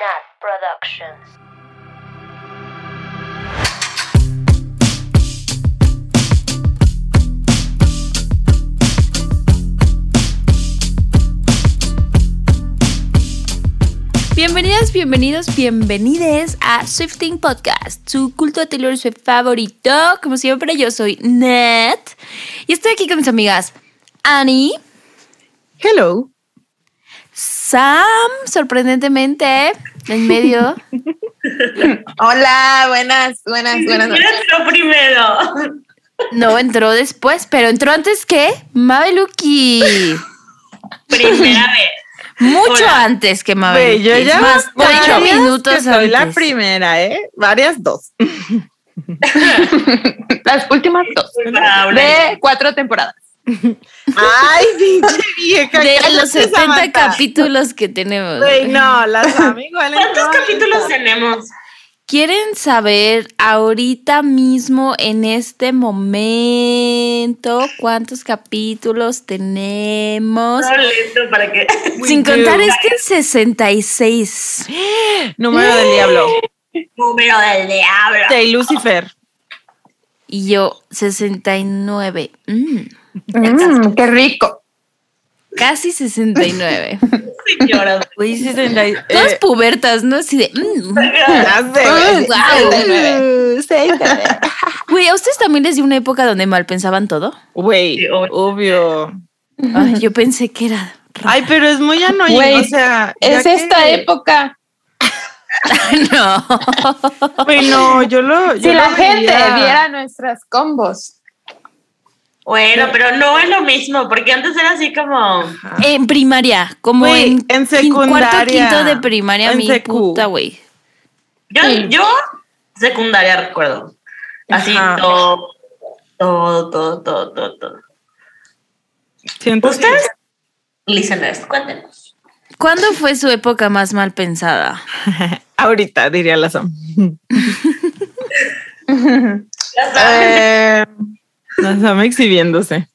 Nat Productions. Bienvenidas, bienvenidos, bienvenides a Swifting Podcast, su culto de Taylor Swift favorito. Como siempre, yo soy Nat y estoy aquí con mis amigas Annie, Hello. Sam, sorprendentemente, en medio. Hola, buenas, buenas, buenas. noches. entró primero? No entró después, pero entró antes que Mabeluki. Primera vez. Mucho Hola. antes que Mabeluki. yo ya más, minutos soy antes. la primera, ¿eh? Varias dos. Las últimas dos de cuatro temporadas. Ay, pinche vieja. De los 70 Samantha. capítulos que tenemos. Güey, no, las valen ¿Cuántos capítulos tenemos? ¿Quieren saber ahorita mismo, en este momento, cuántos capítulos tenemos? No lento para que. Sin contar este 66. Número del diablo. Número del diablo. De Lucifer. Y yo 69. Mm, Mm, qué rico. casi 69. Señora. Güey, 60. y- Todas eh, pubertas, ¿no? Así de... mm. sé, güey. Guau. 69. 69. Güey, ¿a ustedes también les dio una época donde mal pensaban todo? Güey, Sí, obvio. Ay, yo pensé que era... Ay, pero es muy Güey, o sea. Es esta época. No. Güey, no, yo lo. yo Si la gente viera nuestras combos. Bueno, pero no es lo mismo, porque antes era así como. En primaria, como Güey, en, en quin- cuarto, secundaria. quinto de primaria, En mi secu. puta, güey. Yo, Sí. yo secundaria recuerdo. Así Ajá. todo, todo, todo, todo, todo, todo. ¿Ustedes? Listeners, cuéntenos. ¿Cuándo fue su época más mal pensada? Ahorita, diría la Sam. Eh, la Sam exhibiéndose.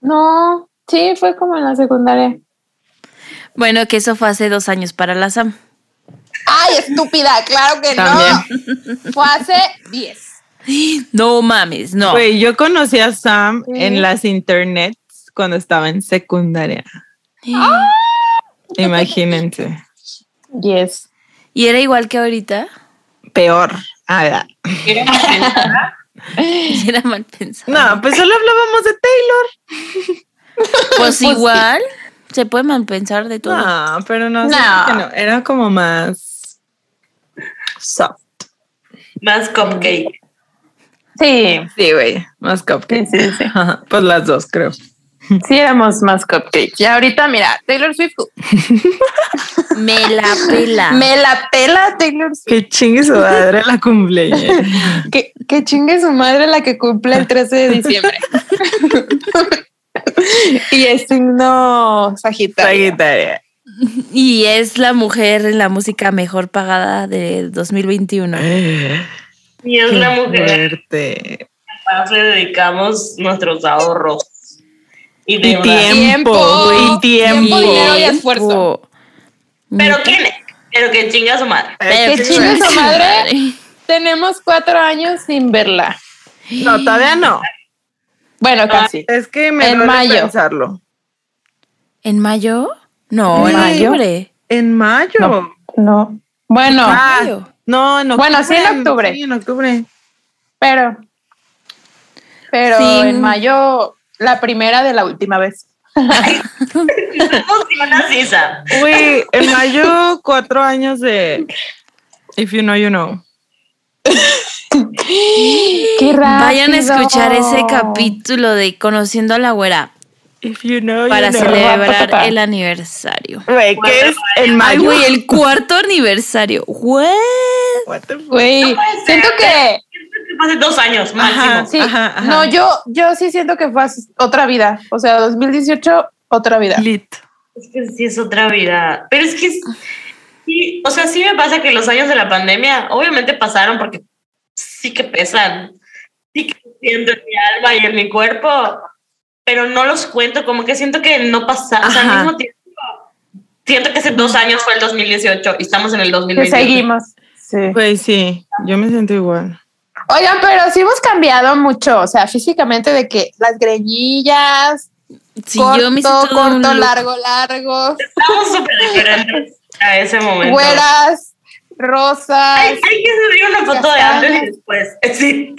No, sí, fue como en la secundaria. Bueno, que eso fue hace dos años para la Sam. Ay, estúpida, claro que También. no. Fue hace 10. No mames, no. Güey, yo conocí a Sam Sí. en las internets cuando estaba en secundaria. Imagínense. Yes. ¿Y era igual que ahorita? Peor. Ah, ya. Era mal pensado. No, pues solo hablábamos de Taylor. Pues igual, se puede mal pensar de todo. No, pero no, No. siento que no. Era como más soft. Más cupcake. Sí, Sí, güey, más cupcake. sí, sí, sí. Ajá, Pues las dos, creo. Sí, éramos más cupcakes. Y ahorita, mira, Taylor Swift. Me la pela. Me la pela Taylor Swift. Que chingue su madre la cumpleaños. Que, que chingue su madre la que cumple el 13 de diciembre. y es signo Sagitario. Sagitaria. Y es la mujer en la música mejor pagada de 2021. Y es la mujer Fuerte. le dedicamos nuestros ahorros. Y, Y deudas. tiempo, güey, tiempo. dinero y esfuerzo. Pero quién es? Pero que chinga su madre. Pero que chingue su madre. Tenemos cuatro años sin verla. No, todavía no. Bueno, casi. Es que me En mayo. pensarlo. ¿En mayo? No, ¿En en mayo? octubre. En mayo. No. No. Bueno, Ah, no, en octubre. Bueno, sí, en octubre. Sí, en octubre. pero. Pero en mayo, la primera de la última vez. Güey, en mayo, cuatro años de If You Know, You Know. Qué rápido. Vayan a escuchar ese capítulo de Conociendo a la Güera If You Know, para You Know. celebrar el aniversario. Güey, ¿qué es en Ay, mayo? güey, el cuarto aniversario. What? What the fuck? Güey, siento ser. que. Hace dos años máximo. Ajá. Sí, Ajá, ajá. no, yo, yo sí siento que fue así- otra vida. O sea, 2018, otra vida. Lit. Es que sí es otra vida. Pero es que es- sí, o sea, sí me pasa que los años de la pandemia obviamente pasaron porque sí que pesan. Sí que siento en mi alma y en mi cuerpo, pero no los cuento, como que siento que no pasaron. O sea, al mismo tiempo siento que hace dos años fue el 2018 y estamos en el Que 2020. seguimos. Sí. Pues sí, yo me siento igual. Oigan, pero sí hemos cambiado mucho, o sea, físicamente de que las greñillas, Sí, corto, yo me siento todo un corto, largo, largo, Estamos súper diferentes a ese momento. güeras, rosas. Hay, hay que subir una foto de antes y después. Sí.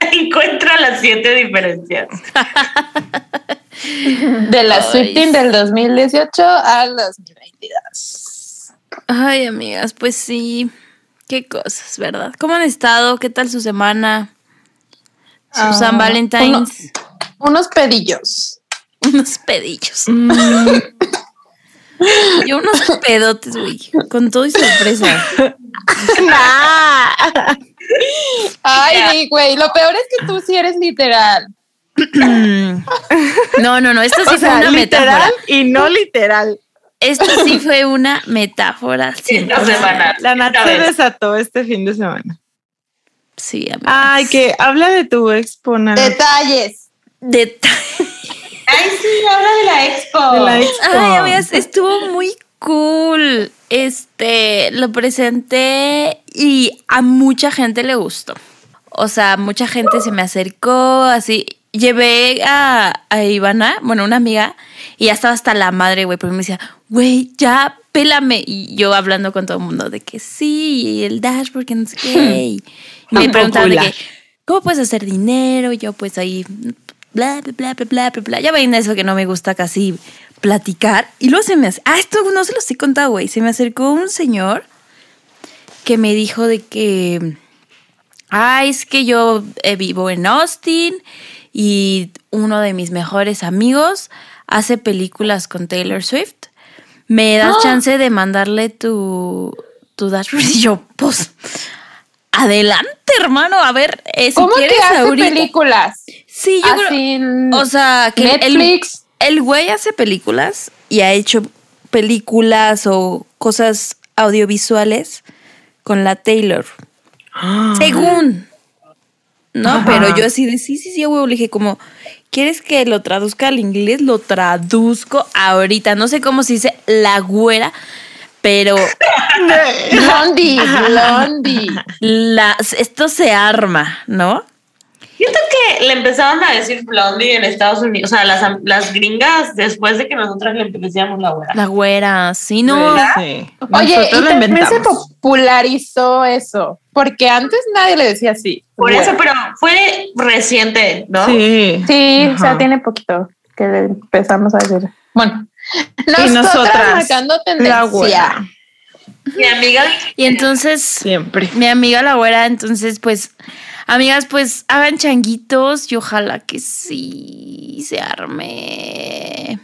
Encuentra las siete diferencias. De la Swifting del 2018 al 2022. Ay, amigas, pues sí. Qué cosas, ¿verdad? ¿Cómo han estado? ¿Qué tal su semana? Su Ah, San Valentine's. Unos pedillos. Unos pedillos. Mm, Yo unos pedotes, güey. Con todo y sorpresa. Ay, ni, güey, lo peor es que tú sí eres literal. No, no, no. Esto sí o fue sea, una literal metáfora. y no literal. Esto sí fue una metáfora. Esta 100%. semana. La Nat se desató este fin de semana. Sí, amigas. Ay, que habla de tu expo, Nat. Detalles. Deta- Ay, sí, habla de la expo. De la expo. Ay, amigas, estuvo muy cool. Este, lo presenté y a mucha gente le gustó. O sea, mucha gente se me acercó, así. Llevé a, a Ivana, bueno, una amiga, y ya estaba hasta la madre, güey, porque me decía, güey, ya pélame. Y yo hablando con todo el mundo de que sí, y el dashboard, que no sé qué. Y me preguntaban de que, ¿cómo puedes hacer dinero? Y yo, pues ahí, bla, bla, bla, bla, bla, bla, bla. Ya ven eso que no me gusta casi platicar. Y luego se me hace, ah, esto no se los he contado, güey. Se me acercó un señor que me dijo de que, ah, es que yo eh, vivo en Austin y uno de mis mejores amigos hace películas con Taylor Swift. ¿Me das chance de mandarle tu, tu dashboard? Y yo, pues, adelante, hermano. A ver, eh, si ¿Cómo quieres que hace ahorita. películas? Sí, yo creo. O sea, que Netflix. el güey hace películas y ha hecho películas o cosas audiovisuales con la Taylor. Según. ¿No? Ajá. Pero yo así de sí, sí, sí, güey. Le dije, como, ¿quieres que lo traduzca al inglés? Lo traduzco ahorita. No sé cómo se dice la güera, pero Blondie, Blondie. la, esto se arma, ¿no? Siento que le empezaron a decir Blondie en Estados Unidos. O sea, las, las gringas después de que nosotras le decíamos la güera. La güera, sí, no. Sí. Oye, Nosotros y también se popularizó eso, porque antes nadie le decía así. Por eso, pero fue reciente, ¿no? Sí. Sí, o sea, tiene poquito que empezamos a decir. Bueno, nosotras, nosotras, marcando La tendencia. güera. Mi amiga Y entonces, Siempre. mi amiga la güera, entonces, pues, amigas, pues hagan changuitos y ojalá que sí se arme.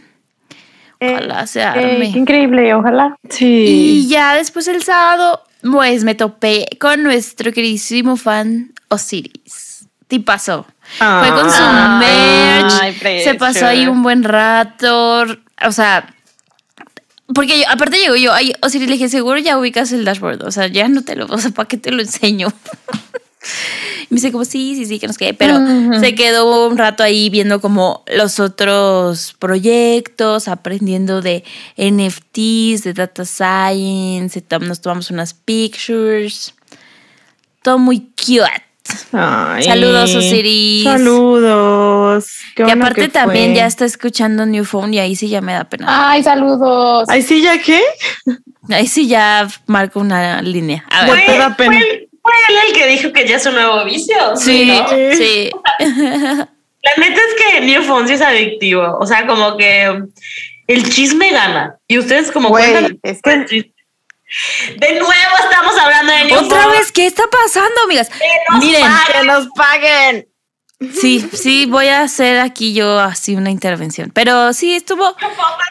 Ojalá se Eh, arme. qué increíble, ojalá. y Sí. ya después el sábado, pues me topé con nuestro queridísimo fan Osiris. Tipazo. Fue con su Ah. merch. Ay, se pasó ahí un buen rato. O sea, porque yo, aparte llegó yo, ay, Osiris le dije, seguro ya ubicas el dashboard. O sea, ya no te lo, o sea, ¿para qué te lo enseño? Y me dice como, sí, sí, sí, que no sé qué. Pero se quedó un rato ahí viendo como los otros proyectos, aprendiendo de NFTs, de data science, nos tomamos unas pictures. Todo muy cute. Ay. Saludos, Osiris. Saludos. Qué y aparte que también ya está escuchando New Phone y ahí sí ya me da pena. Ay, saludos. Ay, sí, ¿ya qué? Ahí sí ya marco una línea. A Ya ver. te da pena. Fue, fue él el que dijo que ya es un nuevo vicio. Sí, ¿no? sí. La neta es que New sí es adictivo. O sea, como que el chisme gana. Y ustedes como Güey, cuentan es que- el chisme. De nuevo estamos hablando de New Otra vez, ¿qué está pasando, amigas? nos Miren, paguen. Que nos paguen. sí, sí, voy a hacer aquí yo así una intervención. Pero sí, estuvo.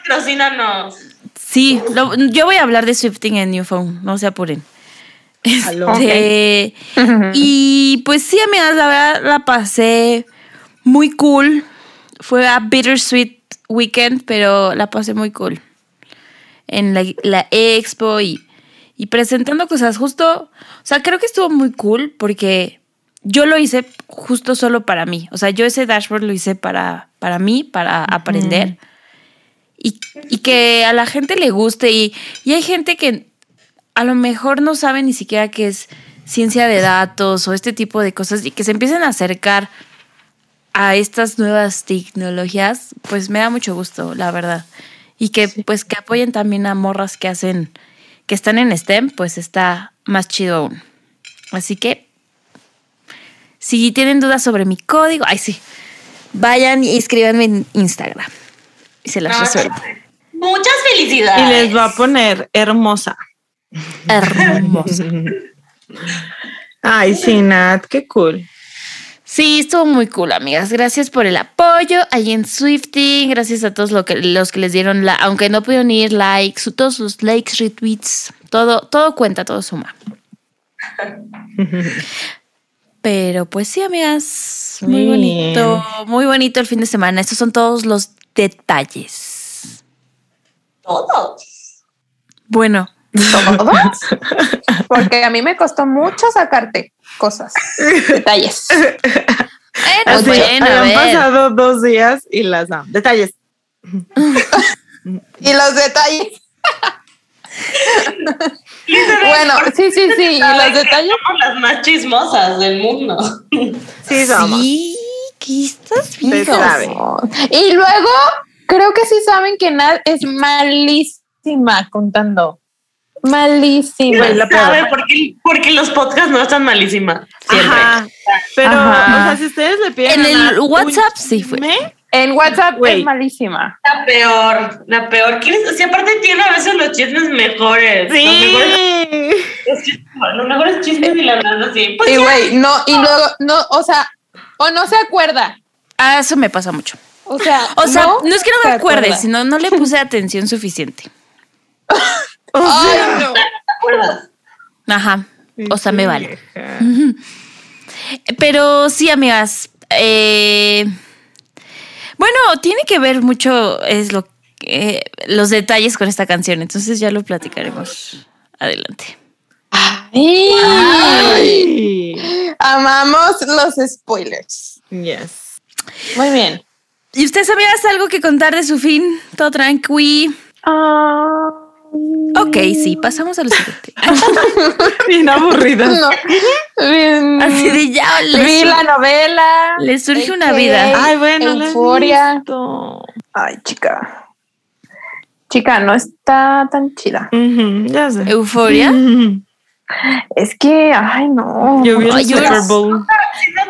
Patrocínanos. Sí, lo- yo voy a hablar de Swifting en New Phone, no se apuren. Este, Y pues sí, amigas, la verdad la pasé muy cool. Fue a Bittersweet Weekend, pero la pasé muy cool. En la, la expo y, y presentando cosas justo. O sea, creo que estuvo muy cool porque yo lo hice justo solo para mí. O sea, yo ese dashboard lo hice para, para mí, para aprender. y, y que a la gente le guste. Y, y hay gente que a lo mejor no sabe ni siquiera qué es ciencia de datos o este tipo de cosas y que se empiecen a acercar a estas nuevas tecnologías, pues me da mucho gusto, la verdad. Y que pues que apoyen también a morras que hacen, que están en STEM, pues está más chido aún. Así que, si tienen dudas sobre mi código, ay sí, vayan y escríbanme en Instagram y se las No, resuelvo. Muchas felicidades. Y les va a poner hermosa. Hermoso. Ay, sí, Nat, qué cool. Sí, estuvo muy cool, amigas. Gracias por el apoyo ahí en Swifting. Gracias a todos lo que, los que les dieron la, aunque no pudieron ir likes, todos sus likes, retweets, todo, todo cuenta, todo suma. Pero pues sí, amigas, muy Muy bonito, muy bonito el fin de semana. Estos son todos los detalles. Todos. Bueno, ¿Todos? Porque a mí me costó mucho sacarte cosas, detalles. bueno, Así, bueno, han pasado dos días y las damos. Detalles. Y los detalles. bueno, sí, sí, sí. Y los detalles. Somos las más chismosas del mundo. Sí, somos. Sí, ¿qué estás Se viendo? Y luego, creo que sí saben que Nat es malísima contando. Malísima. Peor. ¿Sabe por qué? Porque los podcasts no están malísima. Siempre. Ajá. Pero, Ajá. o sea, si ustedes le piden. En el un WhatsApp sí fue. En WhatsApp Güey. es malísima. La peor, la peor. ¿Quieres? Si aparte tiene a veces los chismes mejores. Los mejores, Sí. los chismes- los mejores chismes y la verdad así. Pues Y güey, no, y luego, no, o sea, o no se acuerda. Ah, eso me pasa mucho. O sea, O sea, no, es que no se me acuerde, acuerda. sino no le puse atención suficiente. O Ay, sea, no. ¿te acuerdas? Ajá. O sea, me vale. vieja. Pero sí, amigas. eh, bueno, tiene que ver mucho es lo que- los detalles con esta canción. Entonces ya lo platicaremos. Adelante. Ay. Ay. Amamos los spoilers. Yes. Muy bien. ¿Y ustedes amigas algo que contar de su fin? Todo tranqui. Ah, Ok, sí, pasamos a lo siguiente. Bien aburrida. no. Bien. Así de ya Vi la novela. le surge una AKA. vida. Ay, bueno, Euforia. Ay, chica. Chica, no está tan chida. Ya sé. Euforia. Es que, ay, no. Yo vi el Ay, Super Bowl.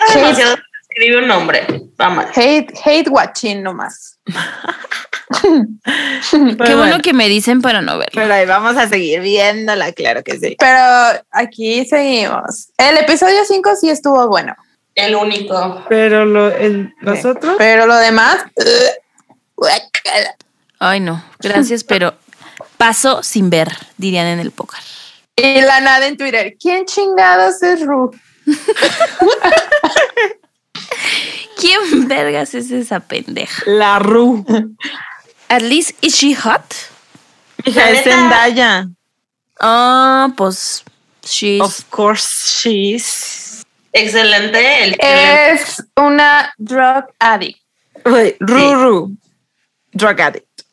Escribe un nombre. Vamos. Hate, hate watching nomás. Qué bueno que me dicen para no verlo. Pero ahí vamos a seguir viéndola, claro que sí. Pero aquí seguimos. El episodio 5 sí estuvo bueno. El único. Pero lo, el, los Sí. otros. Pero lo demás. guácala. Ay, no. Gracias, pero paso sin ver, dirían en el póker. Y la nada en Twitter. ¿Quién chingados es Ru? ¿Quién vergas es esa pendeja? La Ru. At least, is she hot? Hija, es. Zendaya. Ah, pues she's Of course she's. Excelente. El Es una drug addict. Wait, Ru Ru. Drug addict.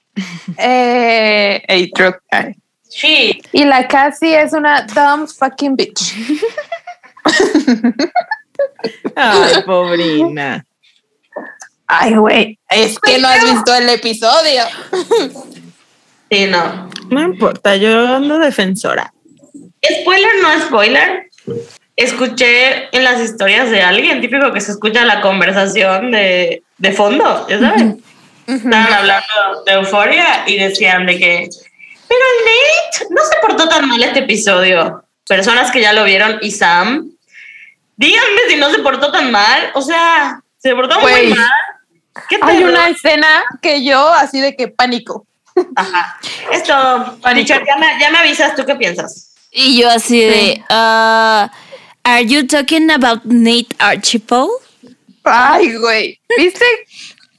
Eh, a drug addict. Sí. Y la Cassie es una dumb fucking bitch. Ay, pobrina. Ay, güey. Es que no has visto el episodio. Sí, no. No importa, yo ando defensora. Spoiler, no spoiler. Escuché en las historias de alguien, típico que se escucha la conversación de, de fondo, ¿ya saben? Estaban hablando de euforia y decían de que, pero el Nate no se portó tan mal este episodio. Personas que ya lo vieron y Sam, díganme si no se portó tan mal. O sea, se portó muy mal. ¿Qué Hay una escena que yo así de que pánico. Ajá. Esto, Richard, ya me, ya me avisas, ¿tú qué piensas? Y yo así de, ah, are you talking about Nate Archibald? Ay, güey. ¿Viste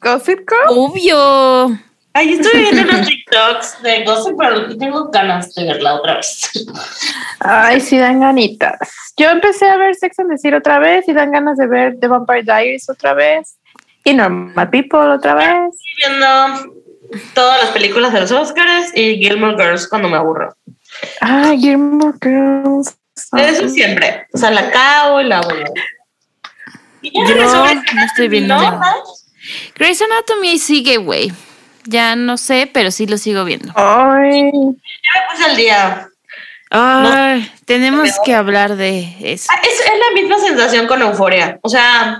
Gossip Girl? Obvio. Ay, estoy viendo unos TikToks de Gossip Girl y tengo ganas de verla otra vez. Ay, sí dan ganitas. Yo empecé a ver Sex and the City otra vez y dan ganas de ver The Vampire Diaries otra vez. Y Normal People otra vez. Estoy viendo todas las películas de los Oscars y Gilmore Girls cuando me aburro. Ah, Gilmore Girls. Eso siempre. O sea, la acabo y la voy Yo no estoy viendo ¿no? nada. Grey's Anatomy sigue, güey. Ya no sé, pero sí lo sigo viendo. Ay, Ya me puse al día. Ay, tenemos que hablar de eso. Ah, Es, es la misma sensación con euforia. O sea,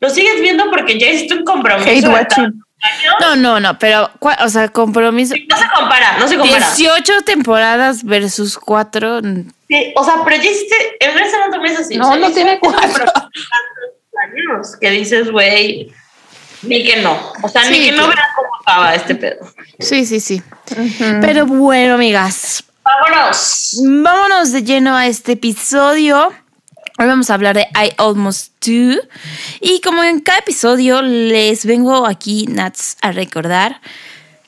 lo sigues viendo porque ya hiciste un compromiso. No, no, no, pero, o sea, compromiso. No se compara, no se compara. 18 temporadas versus 4. Sí, o sea, pero ya hiciste, el Grey's Anatomy es así. No, o sea, no tiene hiciste un cuatro. años que dices, güey, ni que no. O sea, ni Sí, que no verás cómo acaba este pedo. Sí, sí, sí. Pero bueno, amigas, Vámonos. vámonos de lleno a este episodio. Hoy vamos a hablar de I Almost Do. Y como en cada episodio, les vengo aquí, Nats, a recordar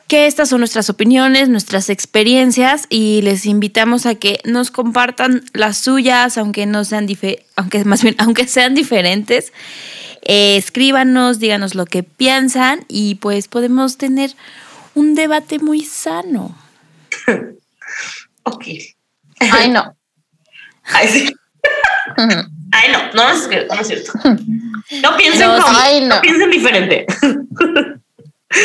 que estas son nuestras opiniones, nuestras experiencias y les invitamos a que nos compartan las suyas, aunque no sean dife- aunque más bien, aunque sean diferentes. Eh, escríbanos, díganos lo que piensan y pues podemos tener un debate muy sano. Ok. Ay, no. Ay, sí. Ay, no, no, es cierto, no es cierto. No piensen No, como, ay, no. no piensen diferente.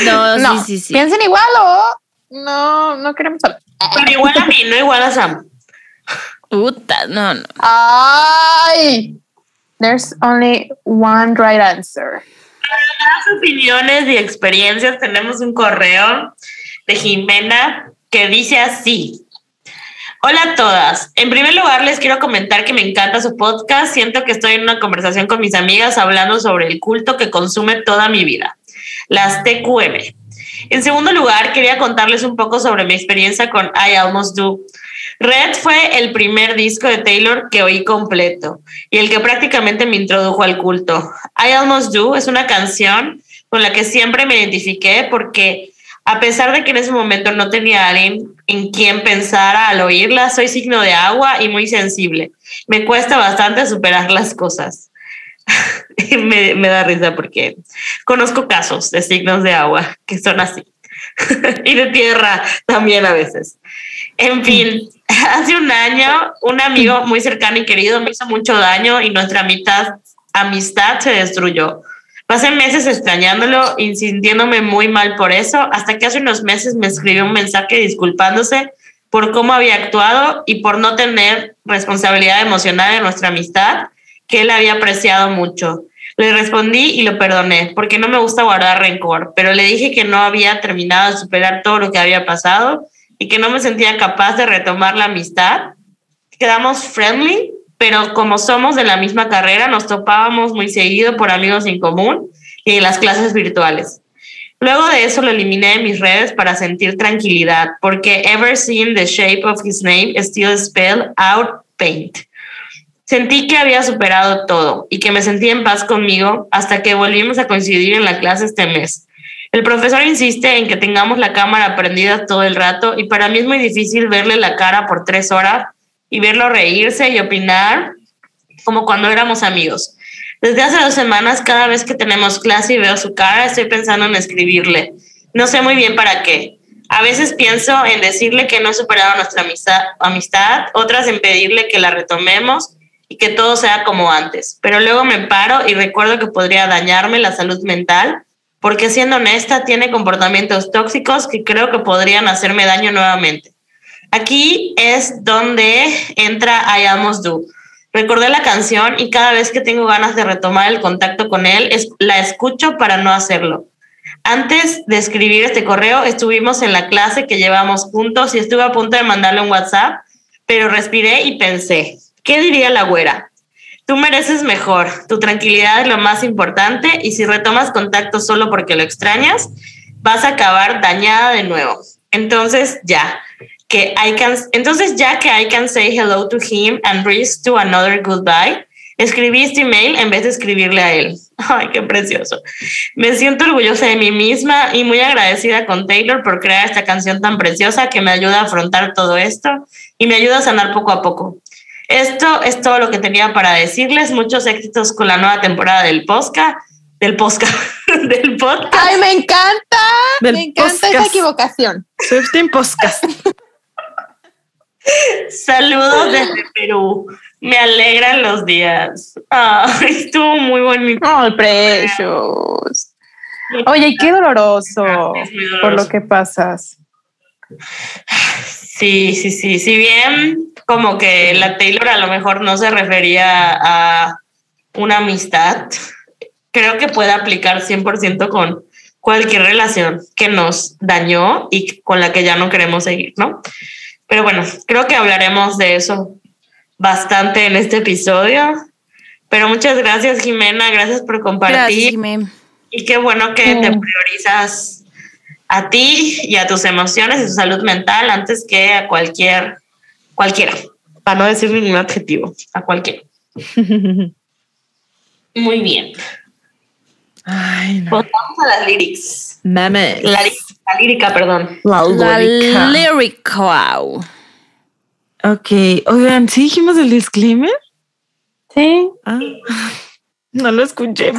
No, no, sí, sí, sí. piensen igual o no, no queremos hablar. Pero igual a mí, no igual a Sam. Puta, no, no. Ay, there's only one right answer. Las opiniones y experiencias tenemos un correo de Jimena que dice así. Hola a todas. En primer lugar, les quiero comentar que me encanta su podcast. Siento que estoy en una conversación con mis amigas hablando sobre el culto que consume toda mi vida, las TQM. En segundo lugar, quería contarles un poco sobre mi experiencia con I Almost Do. Red fue el primer disco de Taylor que oí completo y el que prácticamente me introdujo al culto. I Almost Do es una canción con la que siempre me identifiqué porque a pesar de que en ese momento no tenía a alguien en quien pensara al oírla, soy signo de agua y muy sensible. Me cuesta bastante superar las cosas. me, me da risa porque conozco casos de signos de agua que son así. y de tierra también a veces. En fin, hace un año un amigo muy cercano y querido me hizo mucho daño y nuestra amistad, amistad se destruyó. Pasé meses extrañándolo y muy mal por eso, hasta que hace unos meses me escribió un mensaje disculpándose por cómo había actuado y por no tener responsabilidad emocional en nuestra amistad, que él había apreciado mucho. Le respondí y lo perdoné, porque no me gusta guardar rencor, pero le dije que no había terminado de superar todo lo que había pasado y que no me sentía capaz de retomar la amistad. Quedamos friendly, pero como somos de la misma carrera, nos topábamos muy seguido por amigos en común y en las clases virtuales. Luego de eso lo eliminé de mis redes para sentir tranquilidad, porque ever seen the shape of his name still spell out paint. Sentí que había superado todo y que me sentí en paz conmigo hasta que volvimos a coincidir en la clase este mes. El profesor insiste en que tengamos la cámara prendida todo el rato y para mí es muy difícil verle la cara por tres horas y verlo reírse y opinar como cuando éramos amigos. Desde hace dos semanas, cada vez que tenemos clase y veo su cara, estoy pensando en escribirle. No sé muy bien para qué. A veces pienso en decirle que no he superado nuestra amistad, amistad, otras en pedirle que la retomemos y que todo sea como antes. Pero luego me paro y recuerdo que podría dañarme la salud mental, porque siendo honesta, tiene comportamientos tóxicos que creo que podrían hacerme daño nuevamente. Aquí es donde entra I Almost Do. Recordé la canción y cada vez que tengo ganas de retomar el contacto con él, es, la escucho para no hacerlo. Antes de escribir este correo, estuvimos en la clase que llevamos juntos y estuve a punto de mandarle un WhatsApp, pero respiré y pensé, ¿qué diría la güera? Tú mereces mejor, tu tranquilidad es lo más importante y si retomas contacto solo porque lo extrañas, vas a acabar dañada de nuevo. Entonces ya, que I can, entonces ya que I can say hello to him and breathe to another goodbye, escribí este email en vez de escribirle a él. Ay, qué precioso. Me siento orgullosa de mí misma y muy agradecida con Taylor por crear esta canción tan preciosa que me ayuda a afrontar todo esto y me ayuda a sanar poco a poco. Esto es todo lo que tenía para decirles. Muchos éxitos con la nueva temporada del Posca, del Posca, del podcast. Ay, me encanta. Del me encanta esa podcast. equivocación. Swifting Podcast. Saludos desde Perú. Me alegran los días. Ay, estuvo muy bonito. Ay, precious. Oye, qué doloroso Es doloroso. por lo que pasas. Sí, sí, sí. Si bien como que la Taylor a lo mejor no se refería a una amistad, creo que puede aplicar 100% con cualquier relación que nos dañó y con la que ya no queremos seguir, ¿no? Pero bueno, creo que hablaremos de eso bastante en este episodio. Pero muchas gracias, Jimena. Gracias por compartir. Gracias. Y qué bueno que te Mm. priorizas a ti y a tus emociones y tu salud mental antes que a cualquier, cualquiera, para no decir ningún adjetivo, a cualquiera. Muy bien. Ay, no. Vamos a las lyrics. Mames. La, la lírica, perdón. La La lírica. lyric wow. Ok, oigan, ¿sí dijimos el disclaimer? Sí. Ah, no lo escuché.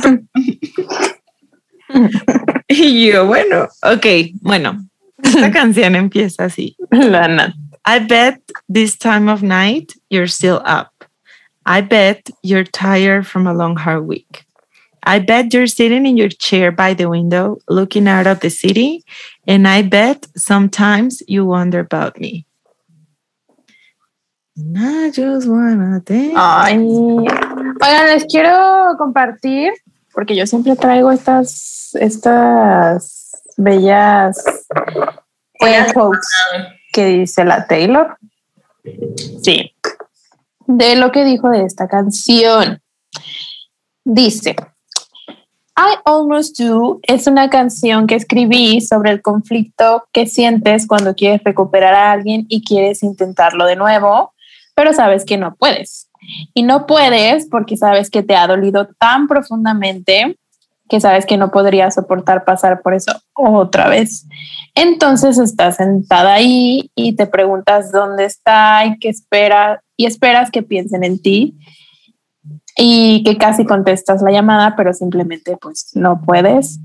y yo, bueno, ok, bueno, esta canción empieza así. La Nat. I bet this time of night you're still up. I bet you're tired from a long hard week. I bet you're sitting in your chair by the window looking out of the city. And I bet sometimes you wonder about me. And I just wanna dance. Ay. Oigan, les quiero compartir, porque yo siempre traigo estas, estas bellas eh, quotes que dice la Taylor. Sí. De lo que dijo de esta canción. Dice, I Almost Do es una canción que escribí sobre el conflicto que sientes cuando quieres recuperar a alguien y quieres intentarlo de nuevo, pero sabes que no puedes. Y no puedes porque sabes que te ha dolido tan profundamente que sabes que no podrías soportar pasar por eso otra vez. Entonces estás sentada ahí y te preguntas dónde está y qué espera y esperas que piensen en ti y que casi contestas la llamada, pero simplemente pues no puedes.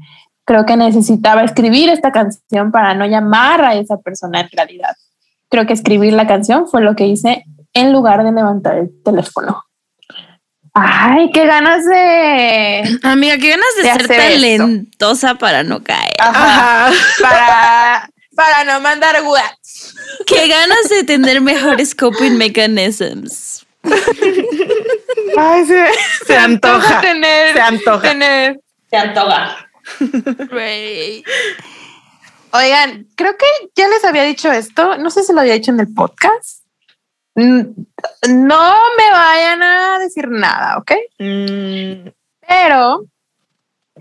Creo que necesitaba escribir esta canción para no llamar a esa persona en realidad. Creo que escribir la canción fue lo que hice en lugar de levantar el teléfono. Ay, qué ganas de Amiga, qué ganas de, De ser esto. talentosa para no caer. Ajá. para para no mandar WhatsApp. Qué ganas de tener mejores coping mechanisms. Ay, se, se antoja. tener Se antoja. tener Se antoja. Güey. Oigan, creo que ya les había dicho esto, no sé si lo había dicho en el podcast. No me vayan a decir nada, ¿ok? Mm, Pero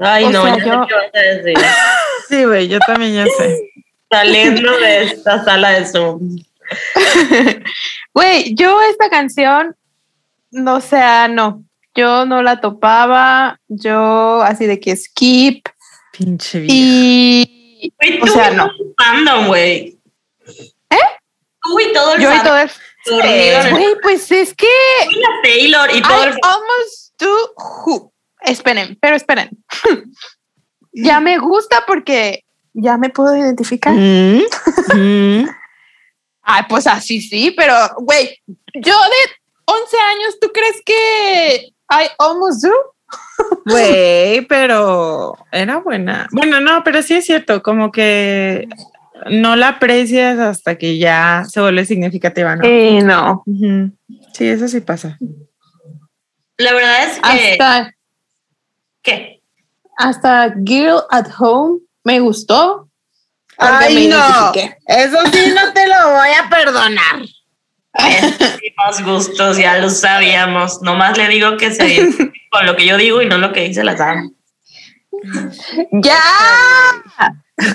Ay, no, sea, ya sé yo- qué vas a decir. sí, güey, yo también ya sé. Saliendo de esta sala de Zoom. Güey, yo esta canción, no o sea, no, yo no la topaba, yo así de que skip Pinche vida. y, o sea, y no. fandom, güey. ¿Eh? Tú y todo el Yo y todo el... Güey, pues es que y la Taylor y todo I el almost do who. Esperen, pero esperen. ya me gusta porque ya me puedo identificar. Mm, mm. Ay, pues así sí, pero güey, yo de 11 años, ¿tú crees que I almost do? Güey, pero era buena. Bueno, no, pero sí es cierto, como que no la aprecias hasta que ya se vuelve significativa, ¿no? Eh, no. Sí, eso sí pasa. La verdad es que. Hasta, ¿Qué? hasta Girl at Home me gustó. me identifiqué. Eso sí no te lo voy a perdonar. Pésimos gustos, ya lo sabíamos. Nomás le digo que se con lo que yo digo y no lo que dice la Sam. ¡Ya!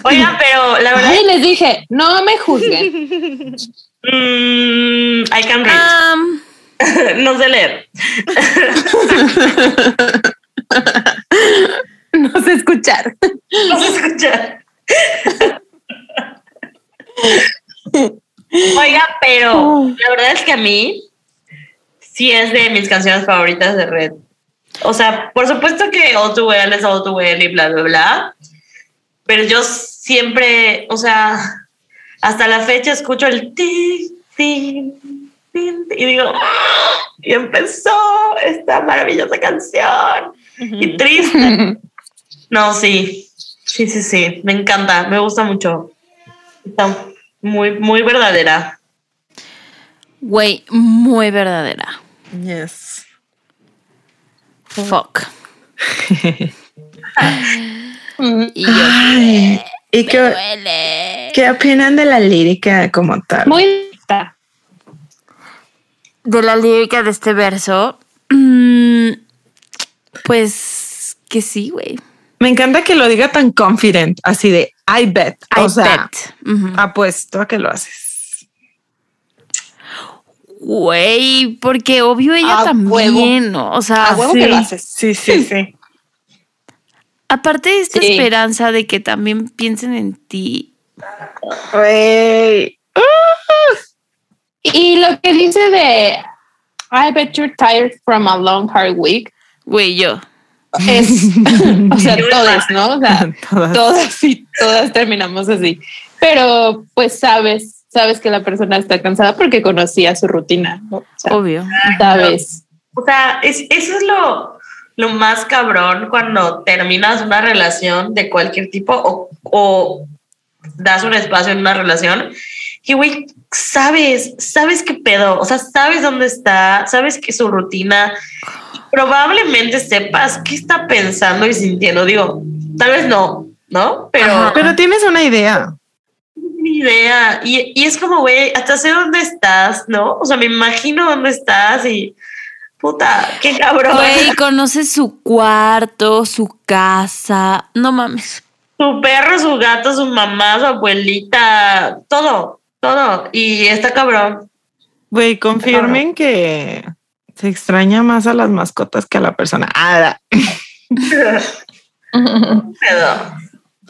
Oigan, pero la verdad Ay, les dije, no me juzguen. Mm, I can read. Um, no sé leer. no sé escuchar. No sé escuchar. Oiga, pero la verdad es que a mí sí es de mis canciones favoritas de Red. O sea, por supuesto que All Too Well es All Too Well y bla, bla, bla. Pero yo siempre, o sea, hasta la fecha escucho el ti, ti, ti, y digo, ¡ah! y empezó esta maravillosa canción. Y triste. No, sí. Sí, sí, sí. Me encanta. Me gusta mucho. Está muy, muy verdadera. Güey, muy verdadera. Yes. Fuck. y yo, Ay, ¿Y me qué, duele. qué opinan de la lírica como tal? Muy lista. De la lírica de este verso, mm, pues que sí, güey. Me encanta que lo diga tan confident, así de I bet. I o sea, bet. Apuesto a que lo haces. Güey, porque obvio ella A también, ¿no? O sea, A huevo que lo haces. Sí, sí, sí. aparte de esta Sí. esperanza de que también piensen en ti. Güey. Y lo que dice de I bet you're tired from a long hard week Güey, yo. es, o sea, todas, ¿no? O sea, Todas. todas y todas terminamos así. Pero pues sabes, sabes que la persona está cansada porque conocía su rutina. ¿no? O sea, Obvio. sabes. O sea, es, eso es lo, lo más cabrón cuando terminas una relación de cualquier tipo o, o das un espacio en una relación. Que, güey, sabes, sabes qué pedo, o sea, sabes dónde está, sabes que su rutina, probablemente sepas qué está pensando y sintiendo. Digo, tal vez no, ¿no? Pero Ajá. Pero tienes una idea. Ni idea. Y, y es como, güey, hasta sé dónde estás, ¿no? O sea, me imagino dónde estás y puta, qué cabrón. Güey, conoce su cuarto, su casa. No mames. Su perro, su gato, su mamá, su abuelita, todo, todo. Y está cabrón. Güey, confirmen que se extraña más a las mascotas que a la persona. Ah, Pedo.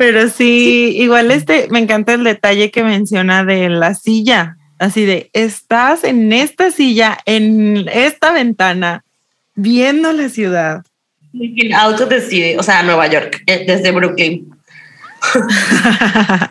Pero sí, igual este, me encanta el detalle que menciona de la silla. Así de, estás en esta silla, en esta ventana, viendo la ciudad. Of the city, o sea, Nueva York, eh, desde Brooklyn.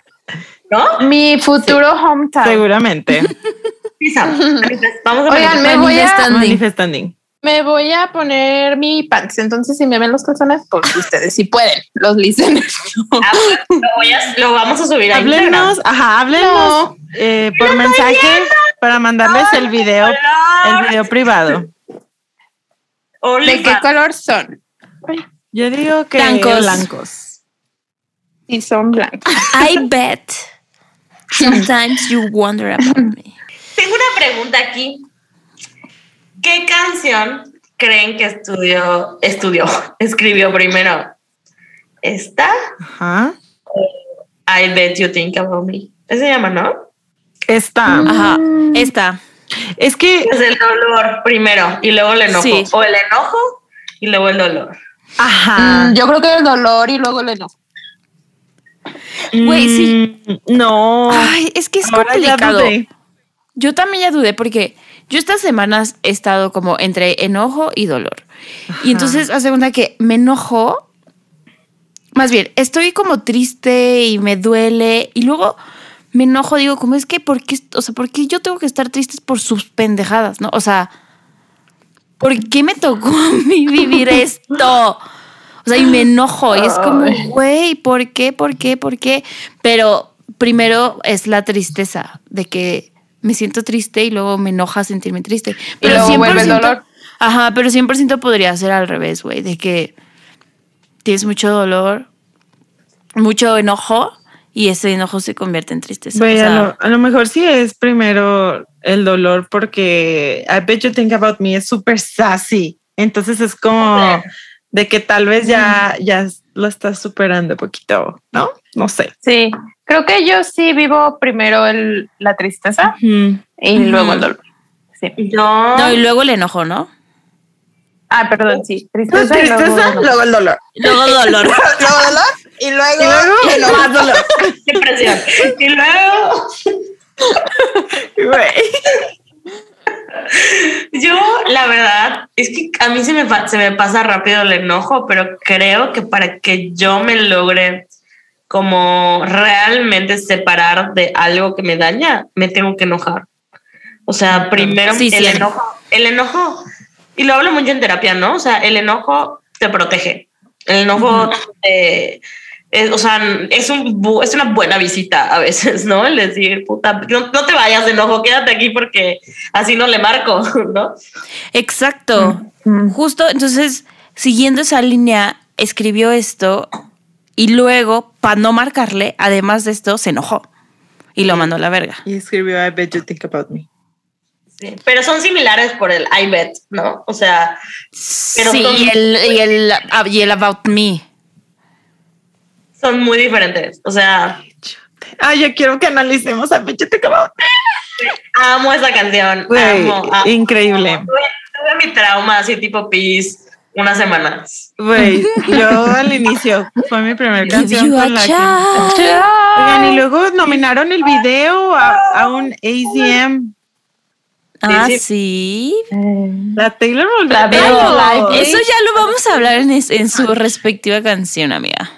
¿No? Mi futuro hometown. Seguramente. Vamos a Oigan, me voy a, Manifestando. Me voy a poner mi pants. Entonces, si me ven los calzones, pues ustedes si pueden, los listeners. no. Ah, lo, voy a- lo vamos a subir a Instagram. Háblenos, ajá, háblenos eh, por mensaje para mandarles el video, el video privado. ¿De qué color son? Yo digo que Blancos. blancos. Y son blancos. I bet sometimes you wonder about me. Tengo una pregunta aquí. ¿Qué canción creen que estudió, estudió, escribió primero? ¿Esta? Ajá. I bet you think about me. Ese se llama, ¿no? Esta. Ajá, esta. Es que, Es el dolor primero y luego el enojo. Sí. O el enojo y luego el dolor. ajá. Mm, yo creo que el dolor y luego el enojo. Güey, sí. Mm, No. Ay, es que es Ahora ya complicado. dudé. Yo también ya dudé porque yo estas semanas he estado como entre enojo y dolor. Y entonces hace cuenta que me enojo. Más bien, estoy como triste y me duele. Y luego me enojo, digo, como es que, ¿por qué, o sea, ¿por qué yo tengo que estar triste por sus pendejadas, no? O sea, ¿por qué me tocó a mí vivir esto? O sea, y me enojo. Y es como, güey, ¿por qué? ¿Por qué? ¿Por qué? Pero primero es la tristeza de que me siento triste y luego me enoja sentirme triste. Pero luego vuelve el 100%, dolor. Ajá, pero 100% podría ser al revés, güey, de que tienes mucho dolor, mucho enojo y ese enojo se convierte en tristeza. Güey, O sea, a, lo, a lo mejor sí es primero el dolor porque I bet you think about me es súper sassy. Entonces es como de que tal vez ya, ya lo estás superando poquito, ¿no? No sé. Sí, creo que yo sí vivo primero el, la tristeza y luego el dolor. Sí. Yo. No, y luego el enojo, ¿no? Ah, perdón, sí. Tristeza, y luego Tristeza, luego el dolor. Luego dolor. Luego dolor y luego, Y luego más dolor. Depresión. Y luego. Güey. Yo, la verdad, es que a mí se me, se me pasa rápido el enojo, pero creo que para que yo me logre como realmente separar de algo que me daña, me tengo que enojar. O sea, primero el enojo, el enojo, y lo hablo mucho en terapia, ¿no? O sea, el enojo te protege. El enojo o sea, es, un, es una buena visita a veces, ¿no? El decir, puta, no, te vayas de enojo, quédate aquí porque así no le marco, ¿no? Exacto. Justo, entonces, siguiendo esa línea, escribió esto y luego, para no marcarle, además de esto, se enojó y lo mandó a la verga. Y escribió I bet you think about me. Sí, pero son similares por el I bet, ¿no? O sea, pero sí, y, el, y, el, y el about me. Son muy diferentes. O sea, Ay, yo quiero que analicemos a About Me. Amo esa canción. amo, Increíble. Tuve mi trauma así tipo Peace unas semanas. Güey, yo al inicio fue mi primer canción con la que... y luego nominaron el video a, un ACM. Ah, sí. La Taylor la Eso ya lo vamos a hablar en, en, su respectiva canción, amiga.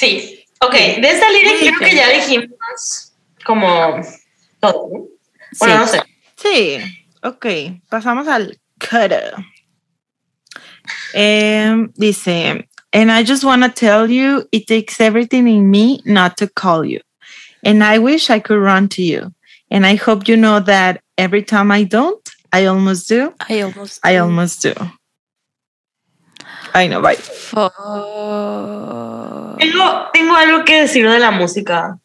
Sí. Ok, de esta línea creo que ya dijimos como todo. Bueno, no sé. Sí. Ok, pasamos al cutter. Um, dice, and I just want to tell you, it takes everything in me not to call you. And I wish I could run to you. And I hope you know that every time I don't, I almost do. I almost do. I almost do. I know, bye. Tengo, tengo algo que decir de la música.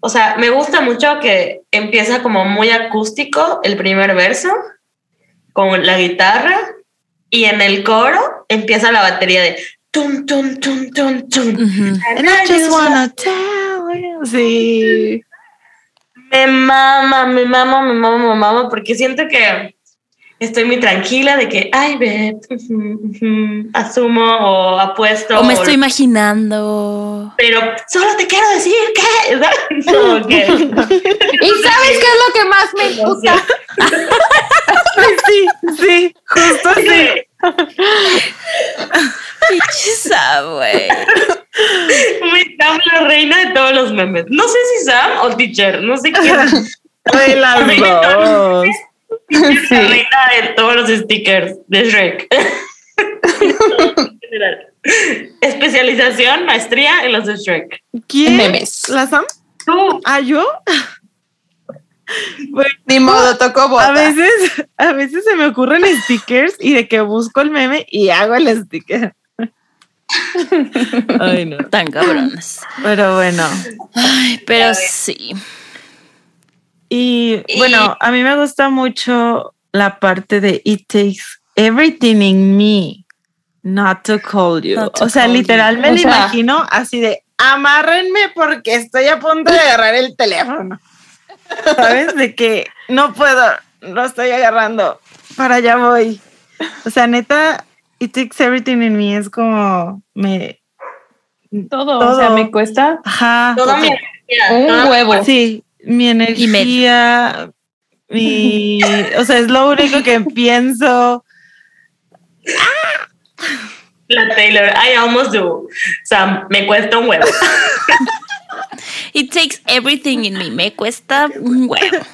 O sea, me gusta mucho que empieza como muy acústico el primer verso, con la guitarra, y en el coro empieza la batería de tum, tum, tum, tum, tum. And I just wanna tell you. Sí. Me mama, me mama, me mama, me mama, porque siento que estoy muy tranquila de que, ay, ve, asumo o apuesto. O me estoy imaginando. Pero solo te quiero decir que. ¿Y sabes qué es lo que más me gusta? sí, sí, justo así. Sam, güey. Sam, la reina de todos los memes. No sé si Sam o Teacher, no sé quién. De las dos. La reina de todos los stickers de Shrek. Especialización, maestría en los de Shrek. ¿Quién? Memes. ¿La Sam? ¿Tú? ¿Ah, yo? Ni modo, tocó bota. A veces, a veces se me ocurren stickers y de que busco el meme y hago el sticker. Ay, no. Tan cabrones. Pero bueno. Ay, pero sí. Y, bueno, a mí me gusta mucho la parte de It takes everything in me not to call you. o sea, literal me lo imagino así de amárrenme porque estoy a punto de agarrar el teléfono. ¿Sabes? De que no puedo, no estoy agarrando, para allá voy. O sea, neta, it takes everything in me es como me. Todo, o sea, me cuesta. Ajá. Toda mi Un huevo. Sí, mi energía, mi. O sea, es lo único que pienso. La Taylor, I almost do. O sea, me cuesta un huevo. It takes everything in me. Me cuesta un huevo.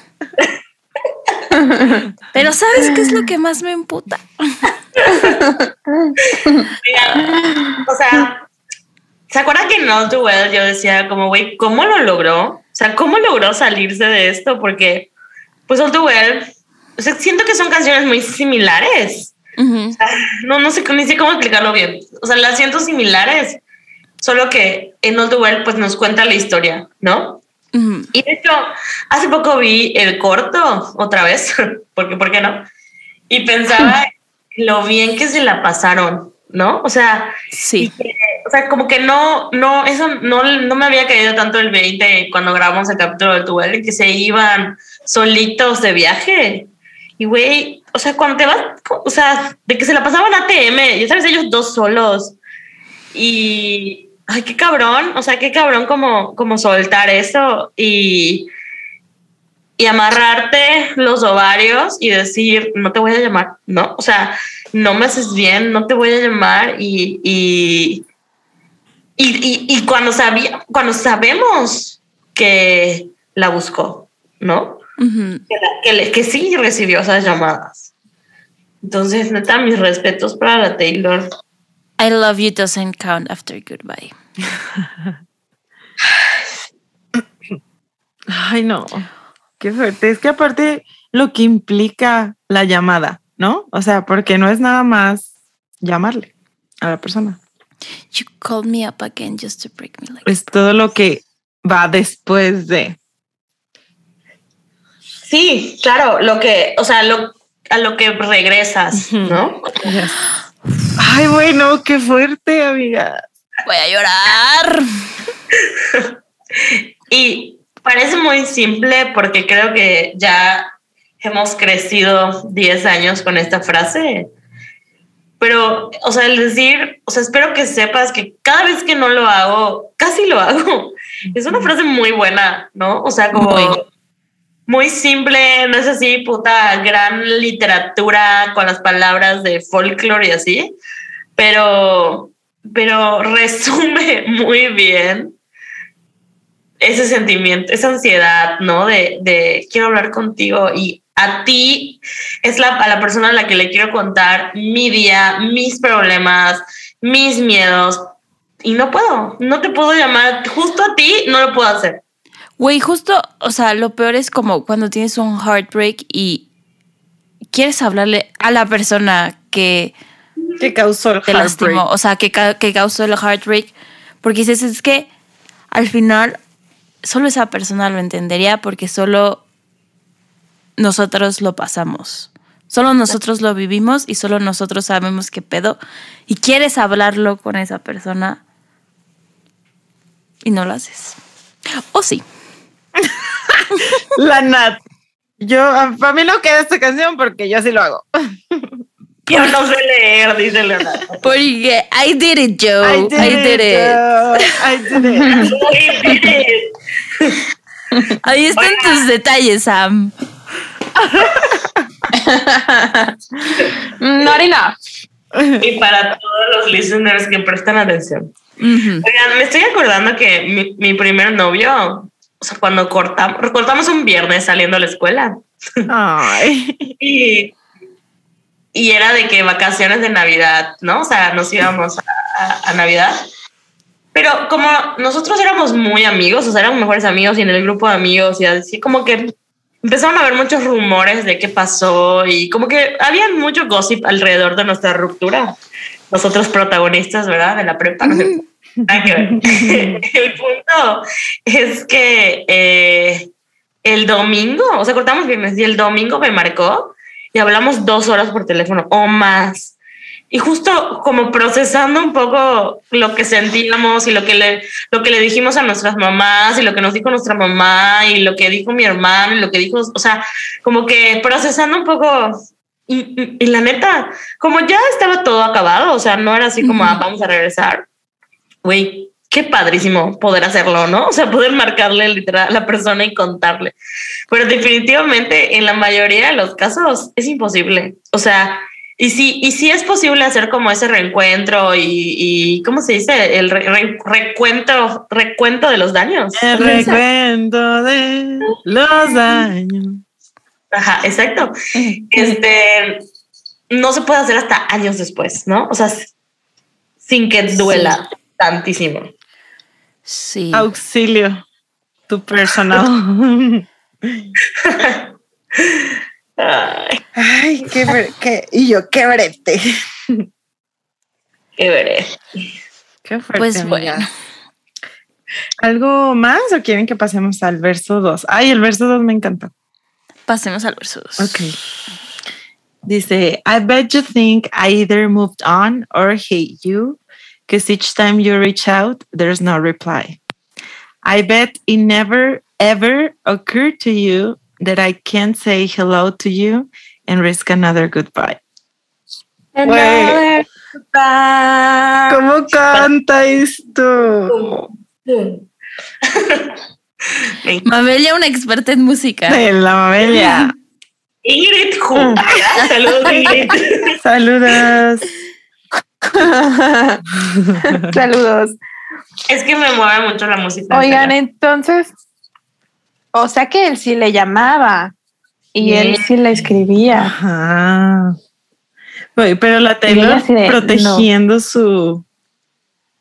Pero ¿sabes qué es lo que más me emputa? o sea, ¿se acuerdan que en All Too Well yo decía como, güey, ¿cómo lo logró? O sea, ¿cómo logró salirse de esto? Porque, pues All Too Well, o sea, siento que son canciones muy similares. no, no sé, ni sé cómo explicarlo bien. O sea, las siento similares, solo que en All the Well pues nos cuenta la historia, ¿no? Y de hecho, hace poco vi el corto otra vez, porque ¿por qué no? Y pensaba lo bien que se la pasaron, ¿no? O sea, sí. o sea, como que no, no, eso no, no me había caído tanto el 20 cuando grabamos el capítulo de en que se iban solitos de viaje. Y güey, o sea, cuando te vas, o sea, de que se la pasaban ATM, ya sabes, ellos dos solos. Y, ay, qué cabrón, o sea, qué cabrón como, como soltar eso y, y amarrarte los ovarios y decir, no te voy a llamar, ¿no? O sea, no me haces bien, no te voy a llamar y, y, y, cuando, sabía, cuando sabemos que la buscó, ¿no? que, que, sí recibió esas llamadas. Entonces, neta, mis respetos para la Taylor. I love you doesn't count after goodbye. Ay, no. Qué fuerte. Es que aparte lo que implica la llamada, ¿no? O sea, porque no es nada más llamarle a la persona. You called me up again just to break me like Es todo lo que va después de. Sí, claro, lo que, o sea, lo, a lo que regresas, ¿no? Ay, bueno, qué fuerte, amiga. Voy a llorar. y Parece muy simple porque creo que ya hemos crecido 10 años con esta frase. Pero, o sea, el decir, o sea, espero que sepas que cada vez que no lo hago, casi lo hago. Es una frase muy buena, ¿no? O sea, como muy, simple, no es así, puta, gran literatura con las palabras de folklore y así, pero, pero resume muy bien ese sentimiento, esa ansiedad, ¿no? De, de, quiero hablar contigo y a ti es la, a la persona a la que le quiero contar mi día, mis problemas, mis miedos y no puedo, no te puedo llamar justo a ti, no lo puedo hacer. Güey, justo, o sea, lo peor es como cuando tienes un heartbreak y quieres hablarle a la persona que, que causó el heartbreak. o sea, que, que causó el heartbreak, porque dices, es que al final solo esa persona lo entendería porque solo nosotros lo pasamos. Solo nosotros lo vivimos y solo nosotros sabemos qué pedo. Y quieres hablarlo con esa persona y no lo haces. O sí. La Nat. Yo, para mí no queda esta canción porque yo sí lo hago. Yo no sé leer, dice Leonardo. Porque I did it, Joe. I did, it. I did it. Ahí están tus detalles, Sam. Not enough. Y para todos los listeners que prestan atención. Oigan, me estoy acordando que mi, mi, primer novio, o sea, cuando cortamos, cortamos un viernes saliendo a la escuela. Ay. y y era de que vacaciones de Navidad, ¿no? O sea, nos íbamos a, Navidad. Pero como nosotros éramos muy amigos, o sea, éramos mejores amigos y en el grupo de amigos y así como que empezaron a haber muchos rumores de qué pasó y como que había mucho gossip alrededor de nuestra ruptura. Nosotros protagonistas, ¿verdad? De la prepa. el punto es que eh, el domingo, o sea, cortamos viernes y el domingo me marcó y hablamos dos horas por teléfono o más. Y justo como procesando un poco lo que sentíamos y lo que le, lo que le dijimos a nuestras mamás y lo que nos dijo nuestra mamá y lo que dijo mi hermano y lo que dijo, o sea, como que procesando un poco y, la neta, como ya estaba todo acabado, o sea, no era así como, ah, vamos a regresar. Güey, qué padrísimo poder hacerlo, ¿no? O sea, poder marcarle literal a la persona y contarle. Pero definitivamente en la mayoría de los casos es imposible. O sea, y sí, y sí es posible hacer como ese reencuentro y, ¿cómo se dice? El recuento, recuento de los daños. El recuento de los daños. Ajá, exacto. Este no se puede hacer hasta años después, ¿no? O sea, sin que duela tantísimo. Sí. Auxilio, tu personal. Ay, qué, qué, y yo, qué brete. Qué veré. Qué fuerte, pues bueno. ¿Algo más o quieren que pasemos al verso 2? Ay, el verso 2 me encanta. Pasemos al verso 2. Ok. Dice, I bet you think I either moved on or hate you, because each time you reach out, there's no reply. I bet it never ever occurred to you that I can't say hello to you and risk another goodbye. Another goodbye. ¿Cómo canta esto? Mabella, una experta en música. De la Mabella. Ingrid Ju. Mm. Saludos, Ingrid. Saludos. Saludos. Es que me mueve mucho la música. Oigan, entonces, o sea que él sí le llamaba y él sí le escribía. Ajá. Pero la Taylor de, protegiendo su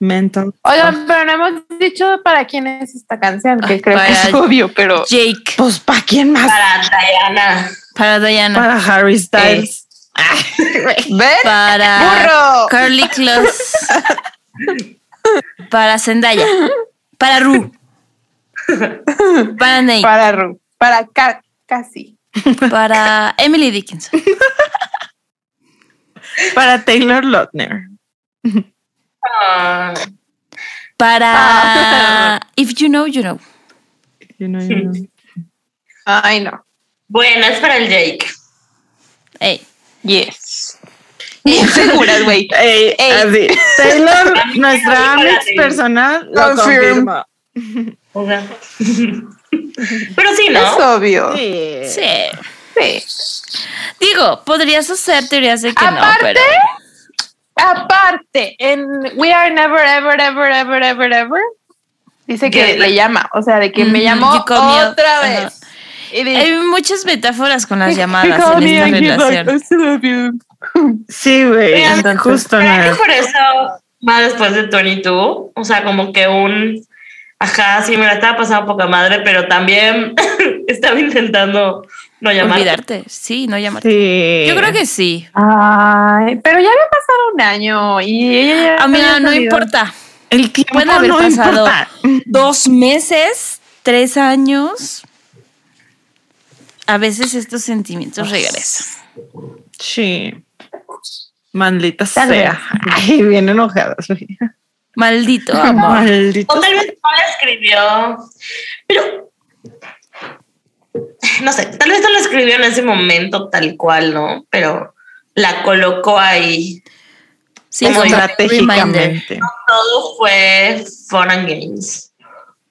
mental. Oigan, pero no hemos dicho para quién es esta canción, que Ay, creo que es obvio, pero Jake. Pues, ¿para quién más? Para Diana. Para Diana. Para Harry Styles. ¿ven? Para ¡Burro! Carly Close. Para Zendaya. Para Ru. Para Nate. Para Ru, para Ca- casi. Para Emily Dickinson. Para Taylor Lautner. Ah, Para Ah. If You Know, You Know. You know, you know. Ay, no. bueno, es para el Jake. Ey. Yes. Seguras, güey. Ey, Ey. así. Taylor, nuestra Amex personal, lo Confirm. confirma. O sea. Pero sí, Es ¿no? obvio. Sí. Sí. Sí. Digo, podrías hacer teorías de que no, Aparte, pero. Aparte, en We Are Never, Ever, Ever, Ever, Ever, Ever, dice que le llama, o sea, de que me llamó otra vez. Hay muchas metáforas con las "He llamadas en esta relación. Sí, güey. Justo ¿Será que nada. por eso va después de 22? O sea, como que un. Ajá, sí, me la estaba pasando poca madre, pero también estaba intentando no llamar. Olvidarte. Sí, no llamarte. Sí. Yo creo que sí. Ay, pero ya había pasado un año y ella ya. Amiga, había no salido. importa. El tiempo Puede haber no pasado importa. dos meses, tres años. A veces estos sentimientos regresan. Sí. Maldita Tal sea. Ay, bien enojadas. Maldito amor. Maldita O tal vez no la escribió. Pero. No sé, tal vez no la escribió en ese momento tal cual, ¿no? Pero la colocó ahí. Sí, Como estratégicamente. Todo fue fun and games,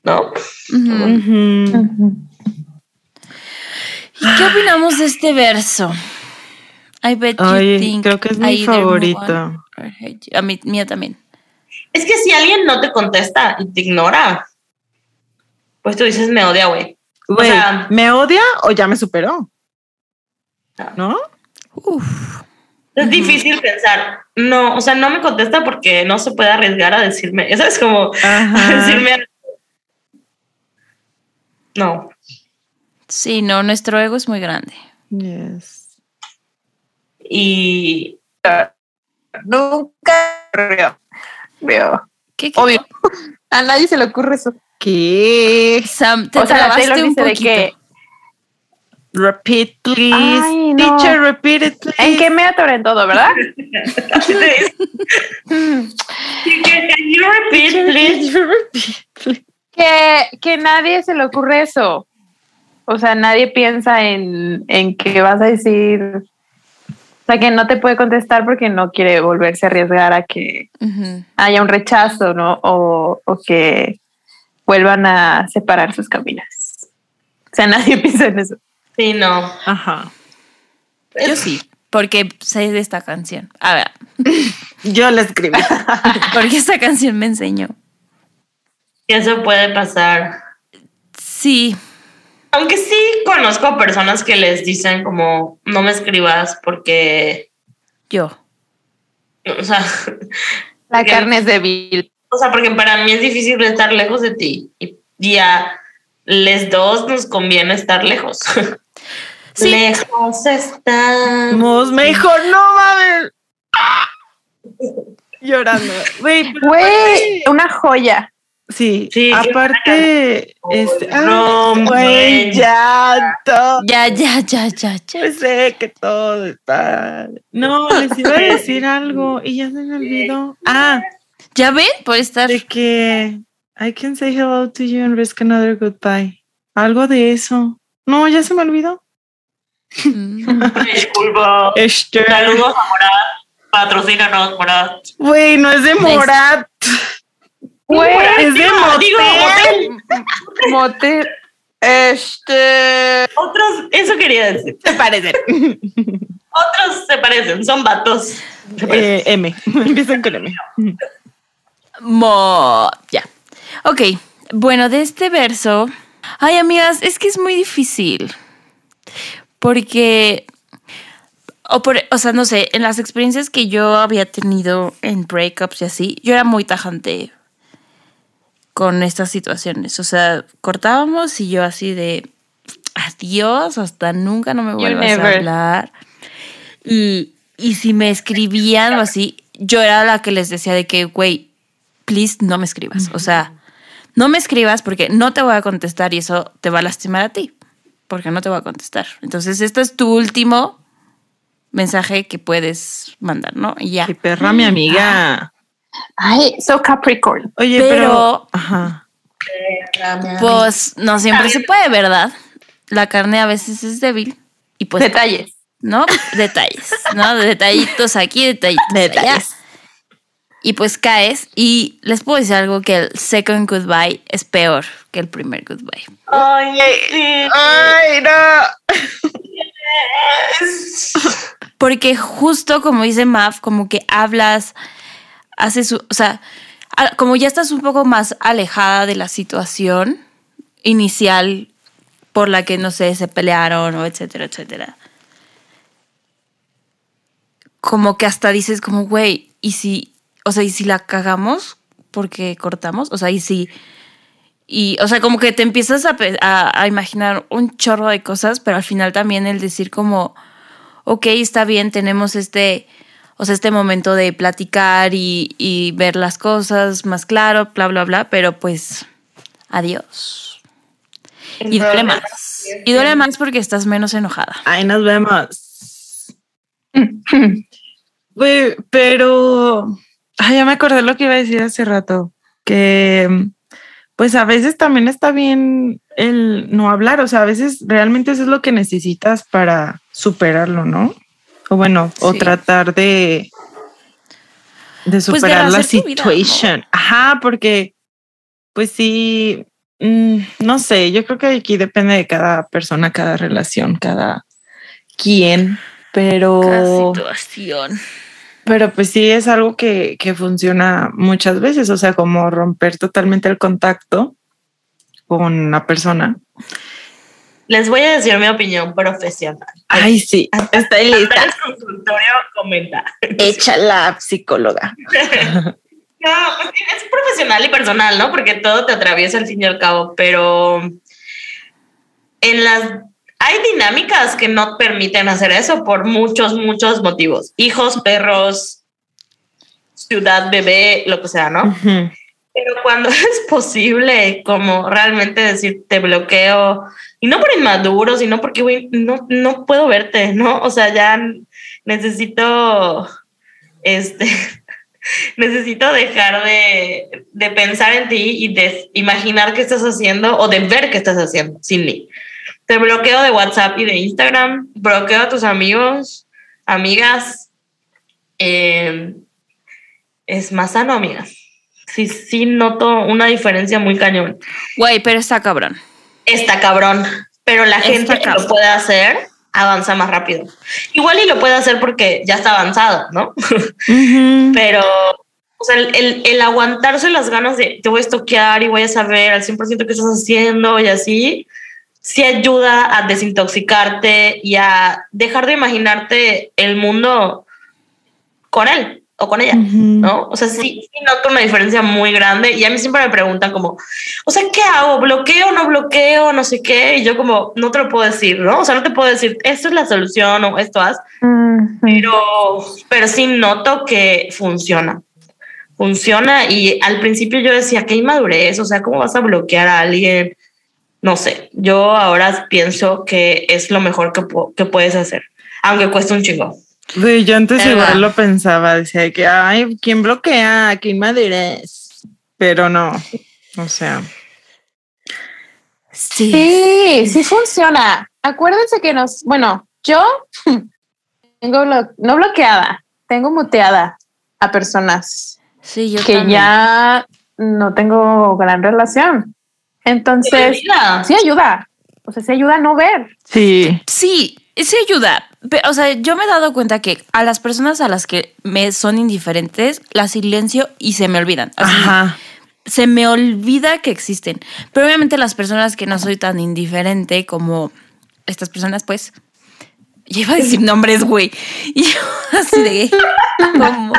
¿no? ¿Y qué opinamos de este verso? I bet you Ay, think creo que es I mi favorito. you. A mí, mía también. Es que si alguien no te contesta y te ignora, pues tú dices, me odia, güey. Güey, sea- ¿me odia o ya me superó? ¿No? Uf. Es difícil pensar, no, o sea, no me contesta porque no se puede arriesgar a decirme, eso es como a decirme, no, Sí, no, nuestro ego es muy grande. Yes. y Nunca ocurrió. Veo. ¿Qué, qué? Obvio. A nadie se le ocurre eso. ¿Qué? Sam, te o sea, la trabaste un dice de poquito. que. Repeat, please. Ay, no. Teacher, repeat it, please. ¿En qué me atoré en todo, verdad? repeat, please. que, que nadie se le ocurre eso. O sea, nadie piensa en, en que vas a decir. O sea, que no te puede contestar porque no quiere volverse a arriesgar a que haya un rechazo, ¿no? O, o que vuelvan a separar sus caminos. O sea, nadie piensa en eso. Sí, no. Ajá. Yo sí, porque sé de esta canción. A ver, Yo la escribí. porque esta canción me enseñó. Eso puede pasar. Sí, Aunque sí conozco a personas que les dicen como, no me escribas porque, yo. o sea, La Porque- carne es débil. o sea, porque para mí es difícil estar lejos de ti. Y, y a les dos nos conviene estar lejos. Sí. Lejos estamos. Vamos mejor, no mames. Llorando. Güey, una joya. Sí, Sí, aparte, este, ah, No, güey, güey. ya, todo. Ya, ya, ya, ya, ya. Pues sé que todo está. No, les iba a decir algo y ya se me olvidó. Ah, ¿Ya ven? Por estar. de que I can say hello to you and risk another goodbye. Algo de eso. No, ya se me olvidó. Mm. Disculpa. Este. Saludos a Morat. Patrocínanos, Morat. Güey, no es de Nice. Morat. Güey, Es de digo, motel. motel. Este. Otros, eso quería decir. Se parecen. Otros se parecen, son vatos. Parecen. Eh, M. Empiezan con M. Mo. Ya. Ok. Bueno, de este verso. Ay, amigas, es que es muy difícil. Porque. O, por, o sea, no sé, en las experiencias que yo había tenido en breakups y así, yo era muy tajante con estas situaciones. O sea, cortábamos y yo así de adiós, hasta nunca no me vuelvas a hablar. Y, y si me escribían o así, yo era la que les decía de que, güey, please no me escribas. O sea, no me escribas porque no te voy a contestar y eso te va a lastimar a ti, porque no te voy a contestar. Entonces, este es tu último mensaje que puedes mandar, ¿no? Y ya. Qué perra, mi amiga. Ay, so Capricorn. Oye, Pero- pero. Ajá. Pues no siempre se puede, ¿verdad? La carne a veces es débil y pues Detalles. ¿no? Detalles, ¿no? Detallitos aquí, detallitos allá. Detalles. Y pues caes y les puedo decir algo que el second goodbye es peor que el primer goodbye. Ay, sí. Ay, no. Porque justo como dice Mav, como que hablas, haces, o sea, como ya estás un poco más alejada de la situación inicial por la que, no sé, se pelearon o etcétera, etcétera. Como que hasta dices como, güey, ¿y si, o sea, y si la cagamos porque cortamos? O sea, ¿y si... Y, o sea, como que te empiezas a, a- a imaginar un chorro de cosas, pero al final también el decir como, ok, está bien, tenemos este, o sea, este momento de platicar y, y ver las cosas más claro, bla, bla, bla, pero pues, adiós. Y duele más. Y duele más porque estás menos enojada. Ay, nos vemos. Güey, pero. Ay, ya me acordé lo que iba a decir hace rato. Que. Pues a veces también está bien el no hablar. O sea, a veces realmente eso es lo que necesitas para superarlo, ¿no? O bueno, o tratar de. De de superar la situation. Ajá, porque. Pues sí. mm, no sé, yo creo que aquí depende de cada persona, cada relación, cada quien, pero, Cada situación. pero pues sí es algo que, que funciona muchas veces, o sea, como romper totalmente el contacto con la persona. Les voy a decir mi opinión profesional. Ay, sí, estoy lista. El consultorio comenta. Échala, psicóloga. No, pues es profesional y personal, ¿no? Porque todo te atraviesa al fin y al cabo, pero en las hay dinámicas que no permiten hacer eso por muchos, muchos motivos. Hijos, perros, ciudad, bebé, lo que sea, ¿no? Pero cuando es posible, como realmente decir te bloqueo, y no por inmaduro, sino porque, no, no puedo verte, ¿no? O sea, ya necesito, este, necesito dejar de, de pensar en ti y de imaginar qué estás haciendo o de ver qué estás haciendo sin mí. Te bloqueo de WhatsApp y de Instagram, bloqueo a tus amigos, amigas. eh, es más sano, amigas sí, sí noto una diferencia muy cañón. Güey, pero está cabrón. Está cabrón, pero la Está gente que lo puede hacer avanza más rápido. Igual y lo puede hacer porque ya está avanzado, ¿no? Pero o sea, el, el- el aguantarse las ganas de te voy a estoquear y voy a saber al 100% qué estás haciendo y así, sí ayuda a desintoxicarte y a dejar de imaginarte el mundo con él o con ella. Ujú. ¿no? O sea, sí, sí noto una diferencia muy grande y a mí siempre me preguntan como, o sea, ¿qué hago? ¿Bloqueo, no bloqueo, no sé qué? Y yo como, no te lo puedo decir, ¿no? O sea, no te puedo decir, esto es la solución o esto haz, pero, pero sí noto que funciona. Funciona y al principio yo decía, qué inmadurez, o sea, ¿cómo vas a bloquear a alguien? No sé, yo ahora pienso que es lo mejor que, que puedes hacer, aunque cuesta un chingo. Güey, yo antes Eva. igual lo pensaba, decía que, ay, ¿quién bloquea? ¿Quién madurez? Pero no, o sea, Sí. Sí, sí funciona. Acuérdense que nos, bueno, yo tengo blo- no bloqueada, tengo muteada a personas Sí, yo que también. ya no tengo gran relación. Entonces, Ayuda. sí ayuda. O sea, sí ayuda a no ver. Sí. Sí, sí ayuda. O sea, yo me he dado cuenta que a las personas a las que me son indiferentes, las silencio y se me olvidan. Así, Ajá. se me olvida que existen. Pero obviamente las personas que no soy tan indiferente como estas personas, pues. Yo iba a decir nombres, güey. Y yo así de. ¿Cómo?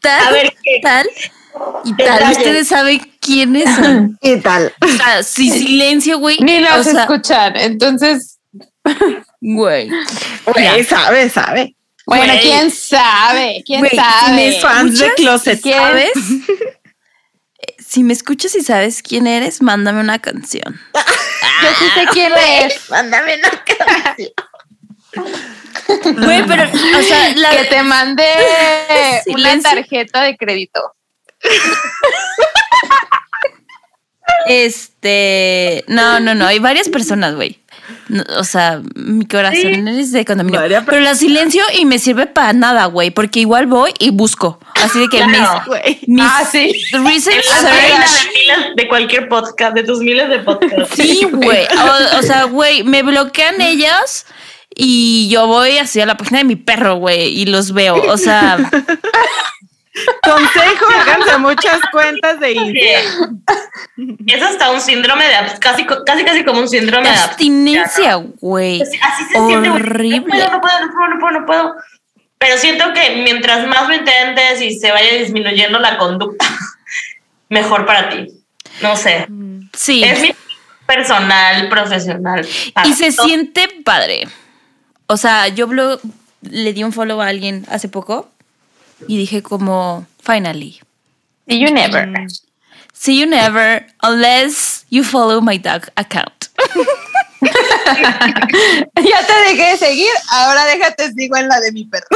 Tal, A ver, ¿qué? tal y tal. Ustedes saben quiénes son. ¿Qué tal? O sea, si silencio, güey. Ni los o sea, escuchan. Entonces, güey. Güey, sabe, sabe. bueno, Güey. quién sabe, quién Güey, si sabe. me Fans de closet. ¿Quién? ¿Sabes? Eh, Si me escuchas y sabes quién eres, mándame una canción. Yo sí sé quién es. Mándame una canción. Güey, pero, o sea, la, Que te mande una tarjeta de crédito. Este, no, no, no, hay varias personas, güey. No, o sea, mi corazón es de condominio. Pero la silencio y me sirve para nada, güey, porque igual voy y busco. Así de que Claro. Mis, mis Ah, sí. de, de cualquier podcast, de tus miles de podcasts. Sí, güey. O, o sea, güey, me bloquean ellas y yo voy hacia la página de mi perro, güey, y los veo. O sea, Consejo, háganse muchas cuentas de Instagram. Es hasta un síndrome de casi, casi, casi como un síndrome de abstinencia, güey. Así así se siente. Horrible. No puedo, no puedo, no puedo, no puedo. Pero siento que mientras más lo intentes y se vaya disminuyendo la conducta, mejor para ti. No sé. Sí. Es mi personal, profesional. Y se Todo. siente padre. O sea, yo le di un follow a alguien hace poco y dije como, finally. See you never. See you never unless you follow my dog account. Ya te dejé de seguir, ahora déjate sigo en la de mi perro.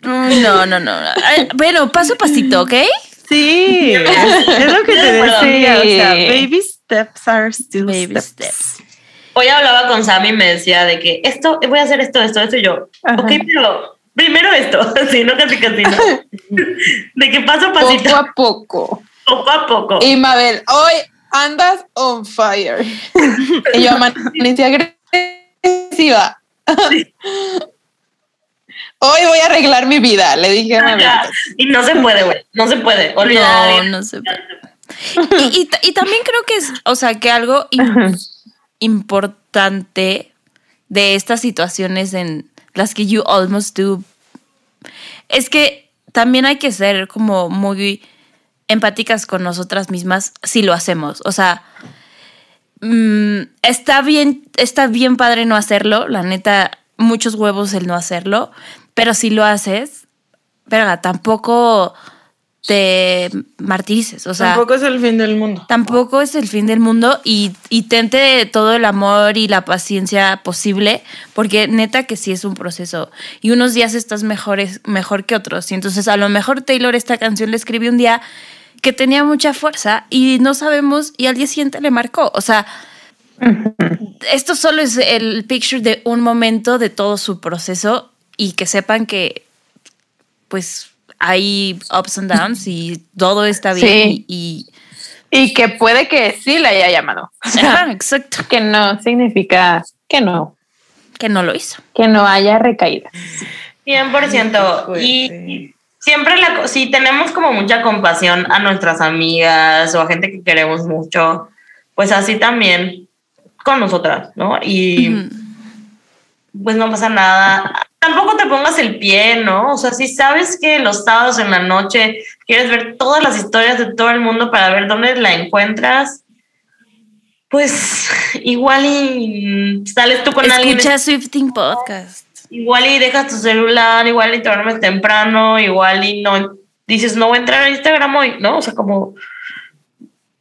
Mm, No, no, no. Ay, Bueno, paso a pasito, ¿ok? Sí, es lo que te decía. O sea, baby steps are still Baby steps. steps. Hoy hablaba con Sammy y me decía de que esto, voy a hacer esto, esto, esto, y yo, Ajá. ok, pero primero esto, así, no casi casi, no. De que paso a pasito, Poco a poco. poco a poco. Y Mabel, hoy andas on fire. y yo amanecí agresiva. Hoy voy a arreglar mi vida, le dije a Mabel. Y no se puede, güey, no se puede, olvidar. No, no sé. Y, y y también creo que es, o sea, que algo im- importante de estas situaciones en las que you almost do es que también hay que ser como muy empáticas con nosotras mismas si lo hacemos. O sea, mm, está bien, está bien padre no hacerlo, la neta, muchos huevos el no hacerlo, pero si lo haces, verga, tampoco te martirices. O sea, Tampoco es el fin del mundo. tampoco es el fin del mundo y, y tente todo el amor y la paciencia posible, porque neta que sí es un proceso. Y unos días estás mejores, mejor que otros. Y entonces a lo mejor Taylor esta canción le escribió un día que tenía mucha fuerza y no sabemos y al día siguiente le marcó. O sea, esto solo es el picture de un momento de todo su proceso y que sepan que pues hay ups and downs y todo está bien Sí. y, Y que puede que sí le haya llamado. O sea, exacto que no significa que no, que no lo hizo que no haya recaída. 100%. Pues, y siempre, la, si tenemos como mucha compasión a nuestras amigas o a gente que queremos mucho, pues así también con nosotras, ¿no? Y pues no pasa nada. Tampoco te pongas el pie, ¿no? O sea, si sabes que los sábados en la noche quieres ver todas las historias de todo el mundo para ver dónde la encuentras, pues igual y sales tú con alguien. escucha Swifting Podcast Igual y dejas tu celular, igual y te duermes temprano, igual y no dices no voy a entrar a Instagram hoy, ¿no? O sea, como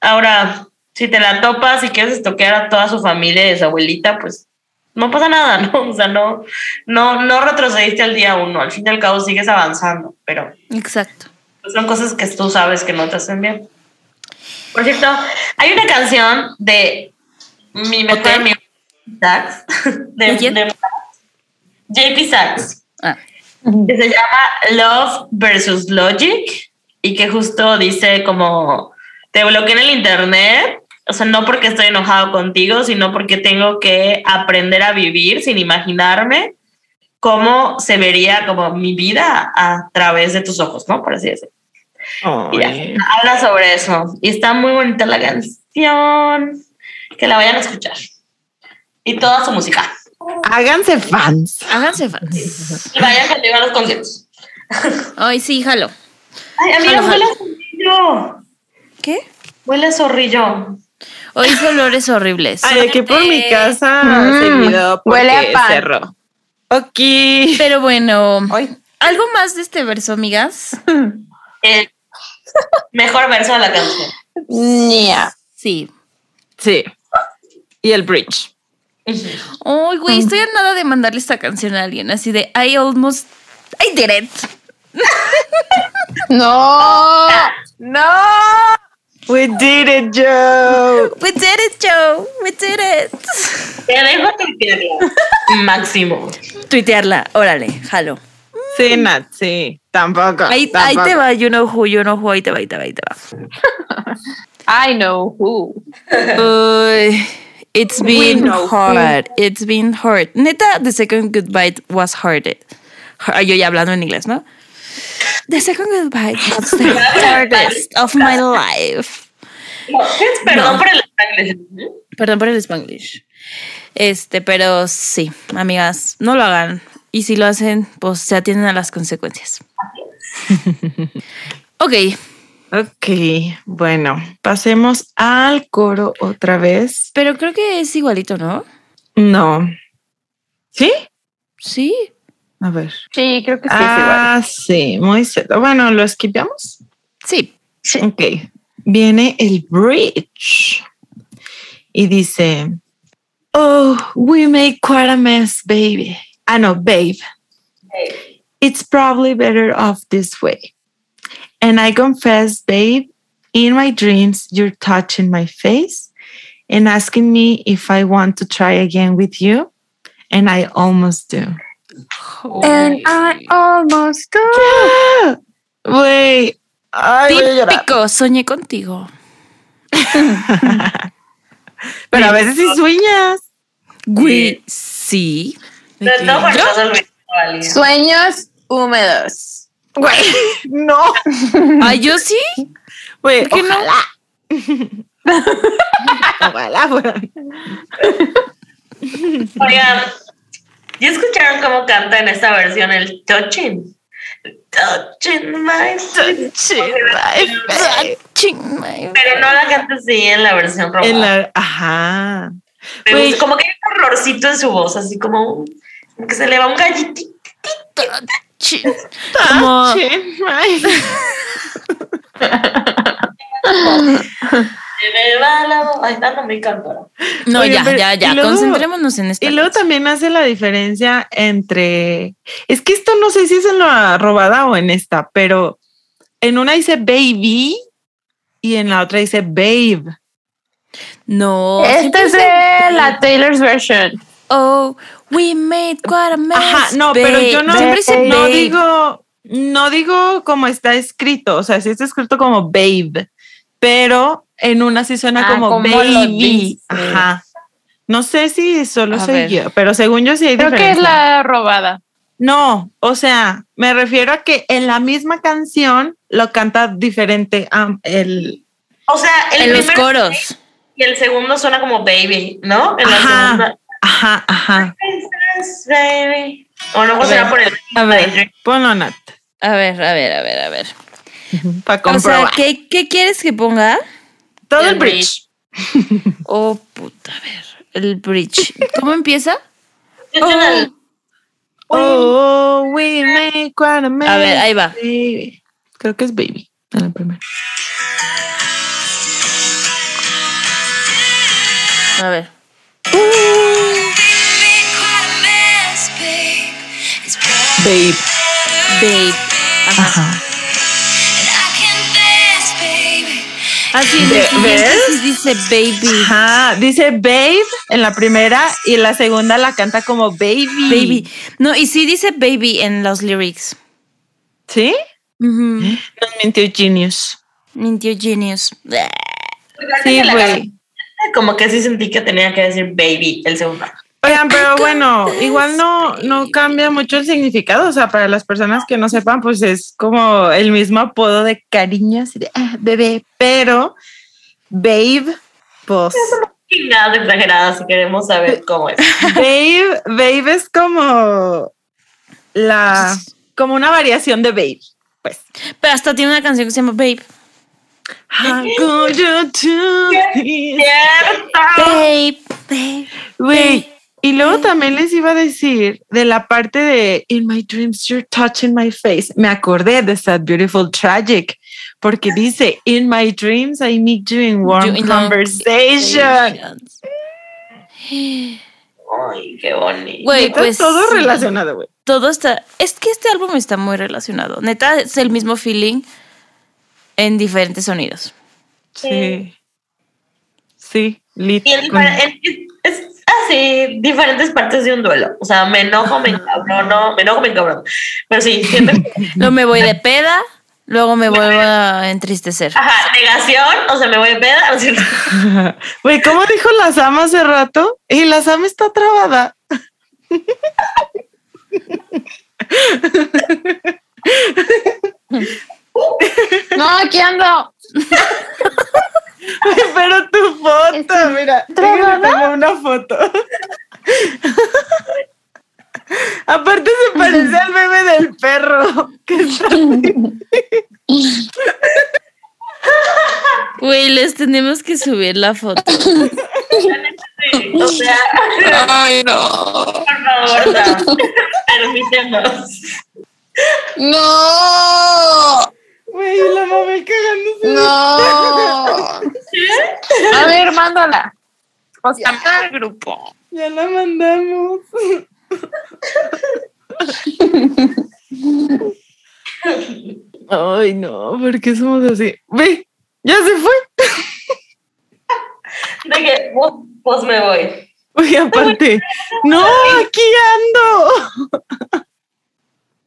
ahora, si te la topas y quieres estoquear a toda su familia y a su abuelita, pues no pasa nada, ¿no? O sea, no, no, no retrocediste al día uno, al fin y al cabo sigues avanzando, pero exacto pues son cosas que tú sabes que no te hacen bien. Por cierto, hay una canción de mi mejor amigo Sax, de, ¿De de JP Sax. Ah, que se llama Love versus Logic y que justo dice como te bloqueé en el internet, o sea, no porque estoy enojado contigo, sino porque tengo que aprender a vivir sin imaginarme cómo se vería como mi vida a través de tus ojos, ¿no? Por así decirlo. Ay. habla sobre eso y está muy bonita la canción, que la vayan a escuchar. Y toda su música. Háganse fans. Háganse fans. Y vayan conmigo a los conciertos. Ay, sí, jalo. Ay, amiga, Jalo, huele zorrillo. ¿Qué? Huele a zorrillo. Hoy hice olores horribles. Ay, aquí por mi casa Mm, seguido porque huele a pan. cerró. Ok. Pero bueno, Ay. algo más de este verso, amigas. El mejor verso de la canción. Nia. Sí. Sí. Y el bridge. Ay, güey, estoy a nada de mandarle esta canción a alguien, así de I almost I did it. No. No. We did it, Joe. We did it, Joe. We did it. Te dejo tuitearla. Máximo. Tuitearla, órale, jalo. Sí, Nat, sí. Tampoco. Ahí, te va, you know who, you know who, ahí te va, ahí te va, ahí te va. I know who. Uy, it's been who. hard. It's been hard. Neta, the second goodbye was hard. Yo ya hablando en inglés, ¿no? The second goodbye was the hardest of my life. No, perdón por el spanglish. Perdón por el spanglish. Este, pero sí, amigas, no lo hagan. Y si lo hacen, pues se atienden a las consecuencias. ok, Ok, bueno, pasemos al coro otra vez. pero creo que es igualito, ¿no? No. ¿Sí? Sí. A ver. Sí, creo que sí es igual. Ah, sí, muy cierto. Bueno, ¿lo esquipeamos? Sí. Ok. Viene el bridge. Y dice, Oh, we made quite a mess, baby. Ah, no, babe. It's probably better off this way. And I confess, babe, in my dreams, you're touching my face and asking me if I want to try again with you. And I almost do. And I almost do. Ah, Güey. Ay, voy a llorar. Típico, soñé contigo. Pero a veces sí sueñas. Güey, sí. Olvidando a alguien. Sueños húmedos. Güey, no. Ay, yo sí. Güey, ¿Por qué no? ojalá. ojalá fuera. Oigan, ¿ya escucharon cómo canta en esta versión el touching? Touching my Ching, my- Pero no la canta así en la versión. En la, ajá. Gusta, como que hay un horrorcito en su voz, así como que se le va un. Como- Touching my- Se me va la voz. Ay, no, me encanta. No, Oye, ya, pero- ya, ya. luego- Concentrémonos en esta. Y luego también hace la diferencia entre. Es que esto no sé si es en la robada o en esta, pero en una dice baby y en la otra dice babe. No. Esta es de la Taylor's version. Oh, we made quite a mess. Ajá, no, pero yo no, Siempre dice no babe. digo, no digo como está escrito, o sea, sí está escrito como babe, pero en una sí suena Ah, como baby. Ajá. No sé si solo A soy ver. yo, pero según yo sí hay Creo que es la robada. No, o sea, me refiero a que en la misma canción lo canta diferente el O sea, el En los coros. y el segundo suena como baby, ¿no? En la Ajá. segunda. ajá, ajá. Baby. O no, A pues será ver. por el. A ver, ponlo Nat A ver, a ver, a ver, a ver. para O sea, comprobar. ¿qué, qué quieres que ponga? Todo el el bridge. Oh, puta, a ver. El bridge. ¿Cómo empieza? Tengo el- Oh, we make quite a mess. A ver, ahí va. baby. Creo que es baby. En la primera. A ver. Babe. Babe. Ajá. Ajá. Así ¿ves? dice baby. Ajá. Dice babe en la primera y en la segunda la canta como baby. Baby. No, y sí dice baby en los lyrics. ¿Sí? Ujú. Nos mintió Genius. Mintió Genius. Sí, güey. Como que sí sentí que tenía que decir baby el segundo. Oigan, pero bueno, igual no, no cambia mucho el significado. O sea, para las personas que no sepan, pues es como el mismo apodo de cariño, así de ah, bebé. Pero babe, pues nada exagerada si queremos saber cómo es. babe, babe es como la, como una variación de babe. Pues. Pero hasta tiene una canción que se llama Babe. How could you do this? ¡Cierto! Babe, babe. Y luego también les iba a decir de la parte de In my dreams you're touching my face. Me acordé de Sad Beautiful Tragic porque dice In my dreams I meet you in warm You- in conversations. Ay, qué bonito. Güey, pues todo sí. relacionado, güey. Todo está. Es que este álbum está muy relacionado. Neta, es el mismo feeling en diferentes sonidos. Sí. Sí, lit. Es así, diferentes partes de un duelo. O sea, me enojo, me encabrono, me enojo, me encabrono. Pero sí, que- Luego me voy de peda, luego me vuelvo a entristecer. Ajá, negación, o sea, me voy a peda, ¿no es cierto? Güey, ¿cómo dijo la Sam hace rato? Y la Sam está trabada. No, aquí ando. Pero tu foto, mira, déjame tomar una foto. Aparte se parece al bebé del perro. que está- Güey, les tenemos que subir la foto. Sí, o sea, Ay, no. por favor, no. Permítenos. No. Güey, la mamá cagándose. No. A ver, mándala. O sea, manda al grupo. Ya la mandamos. Ay, no, ¿por qué somos así? Ve, ya se fue. De que, pues, pues me voy. Oye, aparte, no, aquí ando.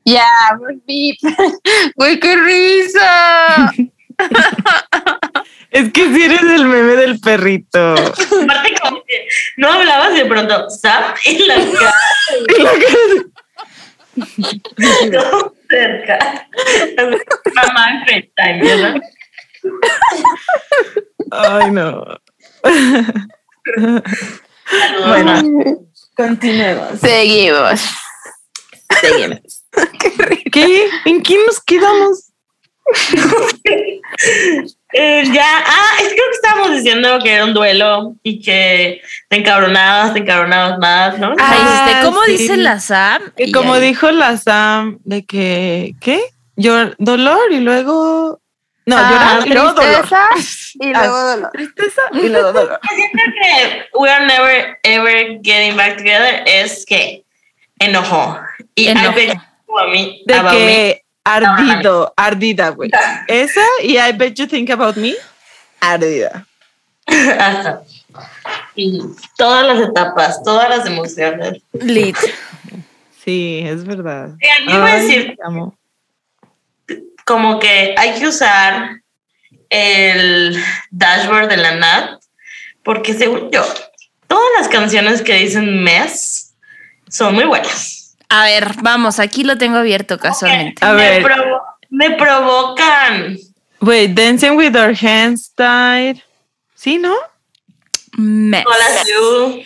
Ya, volví. Güey, qué risa. Es que si eres el meme del perrito. Aparte, como que no hablabas de pronto, Sam y la cara Y la cara- todo cerca. Mamá, ¿verdad? Ay, no. Bueno, continuemos. Seguimos. Seguimos. ¿Qué? ¿En qué nos quedamos? Eh, ya, ah, es que creo que estábamos diciendo que era un duelo y que te encabronabas, te encabronabas más, ¿no? Ay, Ah, este, ¿Cómo sí. dice la Sam? Que Y como ahí- dijo la Sam, de que, ¿qué? Llor- dolor y luego... No, Ah, llorar y luego dolor. tristeza y Ah, luego dolor. Tristeza y luego dolor. Siento que we are never ever getting back together es que enojo. Y. I bet mí, De about me. que ardido, ardida, güey. Esa y I bet you think about me, ardida. Y todas las etapas, todas las emociones. Lit. Sí, es verdad. Iba a Ay, decir amo. como que hay que usar el dashboard de la NAT, porque según yo, todas las canciones que dicen mes son muy buenas. A ver, vamos, aquí lo tengo abierto casualmente. A me, ver. provo- me provocan. Wait, Dancing with Our Hands Tied. ¿Sí, no? Mess. All as you.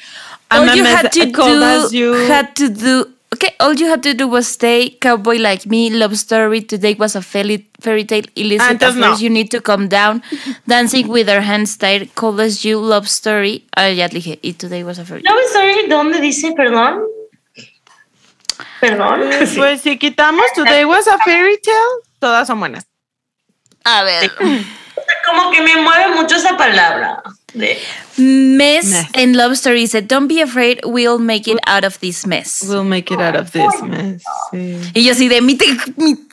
I'm all you mess- had to do, as you. had to do. Okay, all you had to do was stay, cowboy like me, love story. Today was a fairy, fairy tale. Illicit Ah, no. You need to calm down. Dancing with our hands tied, cold as you, love story. Ah, ya le dije. Y today was a fairy tale. Love Story, ¿dónde dice perdón? Perdón. Pues, pues, si quitamos Today Was a Fairy Tale, todas son buenas. A ver. Como que me mueve mucho esa palabra. De, Mess Mess. and love story said, "Don't be afraid, we'll make it out of this mess." We'll make it out of this mess. Sí. Y yo así de mi,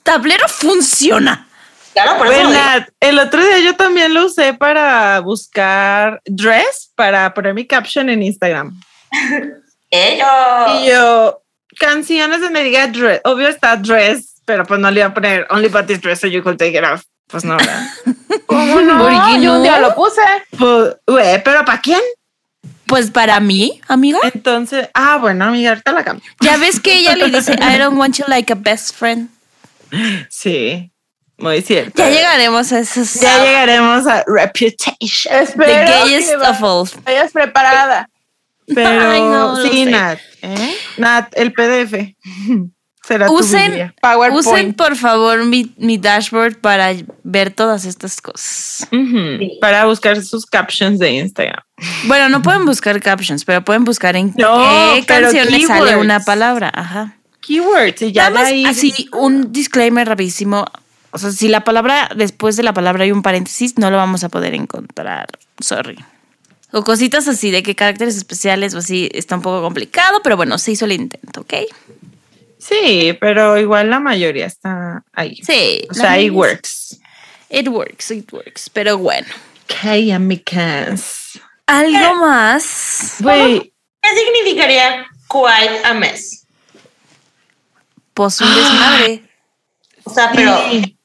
tablero funciona. Claro, por eso. Bueno, lo digo. el otro día yo también lo usé para buscar dress, para poner mi caption en Instagram. Ellos. Y yo, canciones donde diga dress, obvio está dress, pero pues no le iba a poner only but this dress so you could take it off. Pues no, ¿verdad? ¿Cómo no? ¿Por qué Yo un no? día lo puse. pues, pero ¿para quién? Pues para mí, amiga. Entonces, ah, bueno, amiga, ahorita la cambio. Ya ves que ella le dice, I don't want you like a best friend. Sí, muy cierto. Ya llegaremos a esos. Ya llegaremos a Reputation. The Espero gayest que of all. vayas preparada. Pero Ay, no, lo sí. Nat. ¿eh? Nat, el PDF. Será tu Usen-. PowerPoint. Usen por favor mi, mi dashboard para ver todas estas cosas. Sí. Para buscar sus captions de Instagram. Bueno, no pueden buscar captions, pero pueden buscar en No, qué pero canciones sale una palabra. Ajá. Keywords y ya Nada más ahí. así, un disclaimer rapidísimo. O sea, si la palabra, después de la palabra hay un paréntesis, no lo vamos a poder encontrar. Sorry. O cositas así de que caracteres especiales o así está un poco complicado, pero bueno, se hizo el intento, ¿ok? Sí, pero igual la mayoría está ahí. Sí. O sea, it works. It works, it works. Pero bueno. Ok, amigas. Algo más. Güey, ¿Qué significaría quite a mess? Pues un desmadre. O sea, pero sí.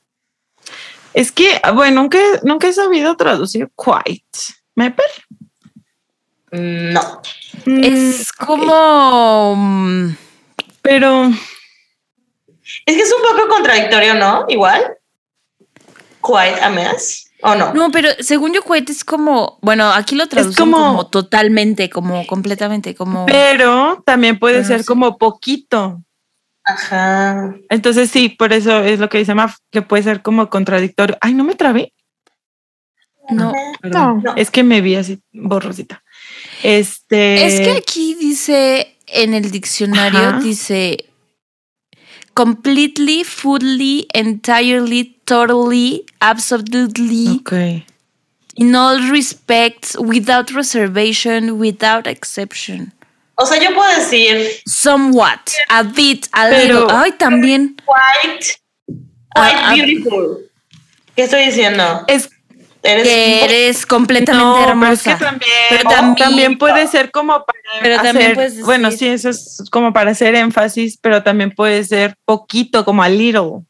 Es que, bueno, nunca, nunca he sabido traducir quite. ¿Meper? No. Es Mm, como. mm, Pero, Es que es un poco contradictorio, ¿no? Igual. Quite a mess. ¿O no? No, pero según yo, cohete es como. Bueno, aquí lo traducen como, como- totalmente, como completamente, como. pero también puede Pero ser sí. como poquito. Ajá. Entonces sí, por eso es lo que dice Maf, que puede ser como contradictorio. Ay, no me trabé. No. Perdón. No. Es que me vi así borrosita. Este. Es que aquí dice en el diccionario, Ajá. dice completely, fully, entirely, totally, absolutely, Ok. in all respects, without reservation, without exception. O sea, yo puedo decir Somewhat, a bit, a Pero- little. Ay, también. quite, quite beautiful. ¿Qué estoy diciendo? Es Eres Que eres completamente no, pero hermosa. es que también, Pero también, también- puede ser como para Pero hacer, también puedes decir- bueno, sí, eso es como para hacer énfasis, pero también puede ser poquito, como a little.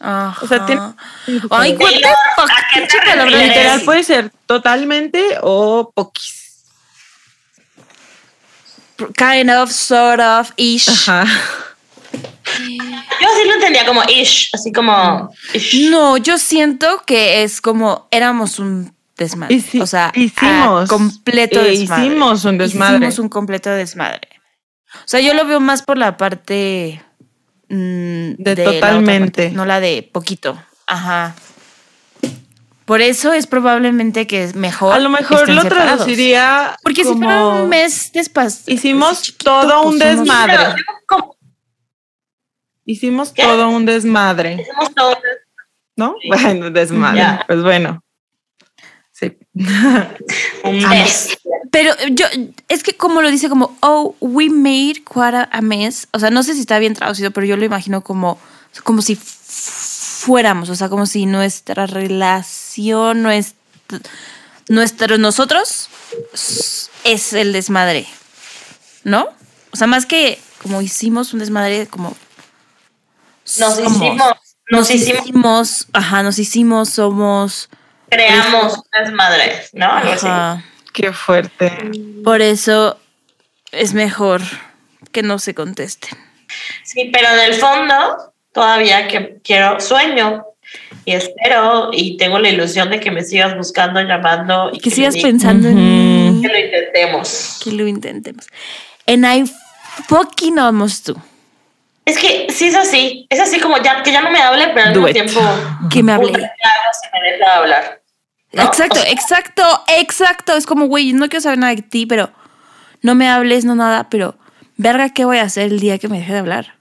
Ajá. O sea, tiene- Ay, what the fuck, ¿a qué te pinche palabra literal. puede ser totalmente o poquis. Kind of, sort of, ish. Ajá. Yo sí lo entendía como ish, así como ish. No, yo siento que es como éramos un desmadre. Hici- o sea, hicimos, ah, completo desmadre. hicimos un desmadre. Hicimos un completo desmadre. O sea, yo lo veo más por la parte mm, De totalmente. parte, no la de poquito. Ajá. Por eso es probablemente que es mejor. A lo mejor estén lo separados. traduciría Porque si fuera un mes después. hicimos todo un pues, somos- desmadre. Como hicimos ¿Qué? todo un desmadre, hacemos todo ¿no? Bueno, desmadre. Pues bueno. Sí. un mes. Pero yo, es que como lo dice como, oh, we made quite a, a mess. O sea, no sé si está bien traducido, pero yo lo imagino como, como si fuéramos, o sea, como si nuestra relación, nuestro, nuestro nosotros es el desmadre, ¿no? O sea, más que como hicimos un desmadre, como Nos somos. hicimos, nos hicimos, hicimos, ajá, nos hicimos, somos, creamos unas madres, ¿no? Algo así. ajá. Qué fuerte. Por eso es mejor que no se contesten. Sí, pero en el fondo todavía que quiero, sueño y espero y tengo la ilusión de que me sigas buscando, llamando y Que sigas pensando en mí. que lo intentemos. Que lo intentemos. And I fucking almost do. Es que sí es así, es así como ya que ya no me hable, pero al Do mismo it. Que tiempo me hable. Exacto, O sea, exacto, exacto. Es como, güey, no quiero saber nada de ti, pero no me hables, no nada, pero verga, ¿qué voy a hacer el día que me deje de hablar?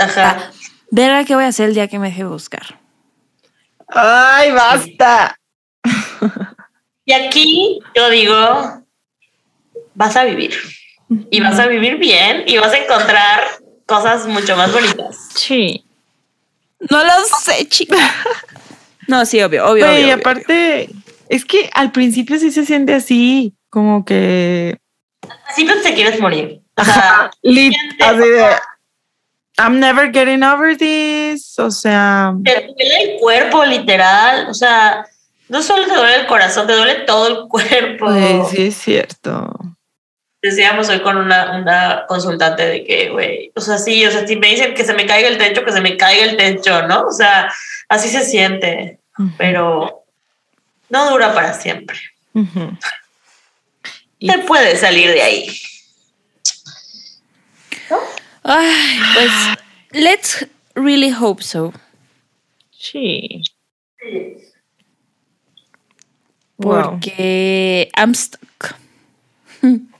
Ajá. Verga, ¿qué voy a hacer el día que me deje de buscar? Ay, basta. Y aquí yo digo, vas a vivir. Y vas a vivir bien y vas a encontrar cosas mucho más bonitas. Sí. No lo sé, chica. No, sí, obvio, obvio. Obvio, obvio, aparte, es que al principio sí se siente así, como que Siempre te quieres morir. O sea, lit, así de I'm never getting over this. O sea, te duele el cuerpo, literal. O sea, no solo te duele el corazón, te duele todo el cuerpo. sí es cierto. Decíamos hoy con una, una consultante de que, güey, o sea, sí, o sea, si me dicen que se me caiga el techo, que se me caiga el techo, ¿no? O sea, así se siente, pero no dura para siempre. Y- Te puedes salir de ahí. Ay, pues, let's really hope so. Sí. Wow. Porque I'm stuck.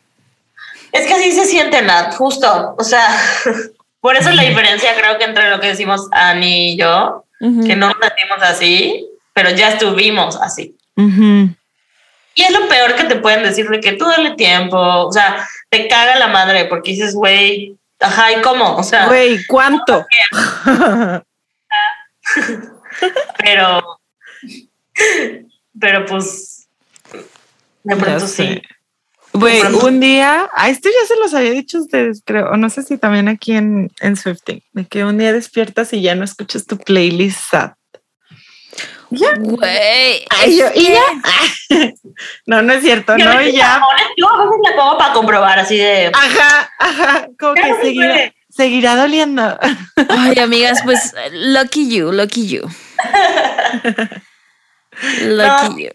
Es que así se siente, Nat, justo. O sea, por eso es la diferencia, creo que entre lo que decimos Annie y yo, que no nos sentimos así, pero ya estuvimos así. Y es lo peor que te pueden decir de que tú dale tiempo, o sea, te caga la madre porque dices, güey, ajá, ¿y cómo? O sea, Güey, ¿cuánto? pero, pero pues, de pronto sí. Güey, un día, a esto ya se los había dicho a ustedes, creo, o no sé si también aquí en, en Swifting, de que un día despiertas y ya no escuchas tu playlist sad. Güey. Ay, yo, ¿y ya? no, no es cierto, Yo no, y ya. pones- Yo a veces la pongo para comprobar así de... Ajá, ajá, como Ya que no seguirá, puede. seguirá doliendo. Ay, amigas, pues, lucky you, lucky you. Lucky you.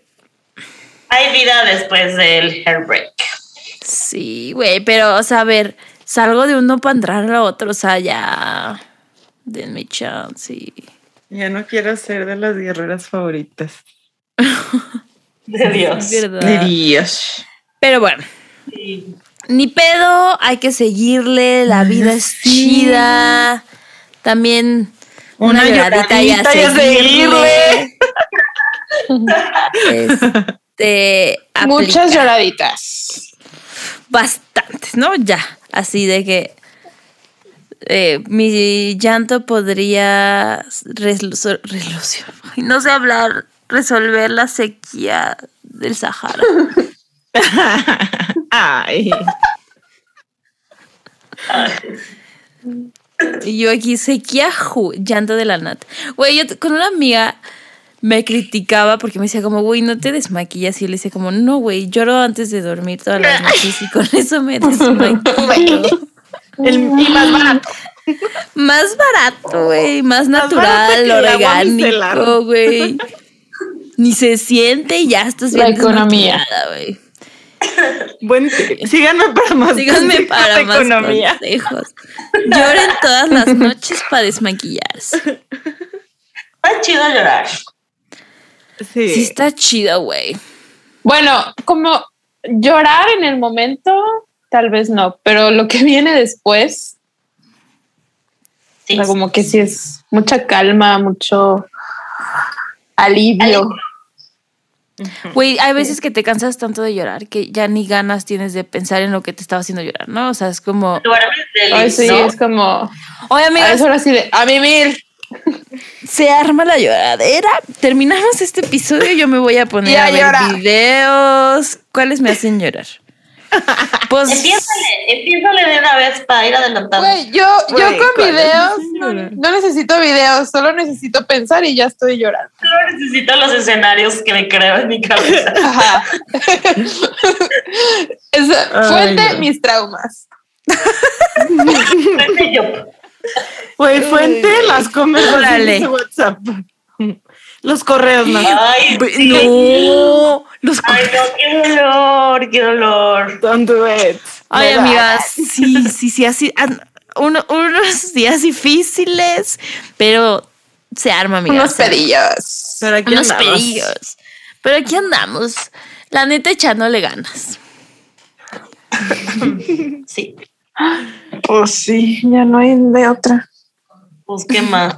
Hay vida después del hairbreak. Sí, güey, pero, o sea, a ver, salgo de uno para entrar a otro, o sea, ya. Denme chance. y- Ya no quiero ser de las guerreras favoritas. De Dios. De Dios. Pero bueno, Sí. ni pedo, hay que seguirle, la vida es Sí. chida. También una, Una lloradita y a seguirle. Este, Muchas lloraditas. Bastantes, ¿no? Ya, así de que eh, mi llanto podría no sé hablar, resolver la sequía del Sahara. Ay. Y yo aquí, sequía, ju, llanto de la nat. Güey, yo con una amiga me criticaba porque me decía como, güey, no te desmaquillas. Y le decía como, no, güey, lloro antes de dormir todas las noches y con eso me desmaquillo. El, y más barato. Más barato, güey, más Más natural, orgánico, güey. Ni se siente y ya estás La bien economía. desmaquillada, güey. Buen. Síganme para más Síganme para de más economía. consejos. Lloren todas las noches para desmaquillarse. Está chido llorar. Sí. Sí está chido, güey. Bueno, como llorar en el momento, tal vez no, pero lo que viene después, Sí. o sea, como que sí es mucha calma, mucho alivio. Güey, hay veces que te cansas tanto de llorar que ya ni ganas tienes de pensar en lo que te estaba haciendo llorar, ¿no? O sea, es como, Ay, sí, ¿no? es como, oye, a amigas, ahora sí de, a mimir. Se arma la lloradera. Terminamos este episodio, yo me voy a poner a a, ver llorar. videos. ¿Cuáles me hacen llorar? Pues Empiézale, empiézale de una vez para ir adelantando. Yo, yo con videos no, no necesito videos, solo necesito pensar y ya estoy llorando. Solo necesito los escenarios que me creo en mi cabeza. Ajá. Es Ay, fuente no. mis traumas. Güey, fuente las conversaciones de WhatsApp. Los correos, ¿no? Ay, no, los Ay, no, qué dolor, qué dolor. Don't do it. Ay, No amigas, sí, sí, sí, así. uno- unos días difíciles, pero se arma, amigas. Unos pedillos. Pero aquí Unos andamos. pedillos. Pero aquí andamos. La neta echándole ganas. Sí, Pues sí, ya no hay de otra. pues qué más.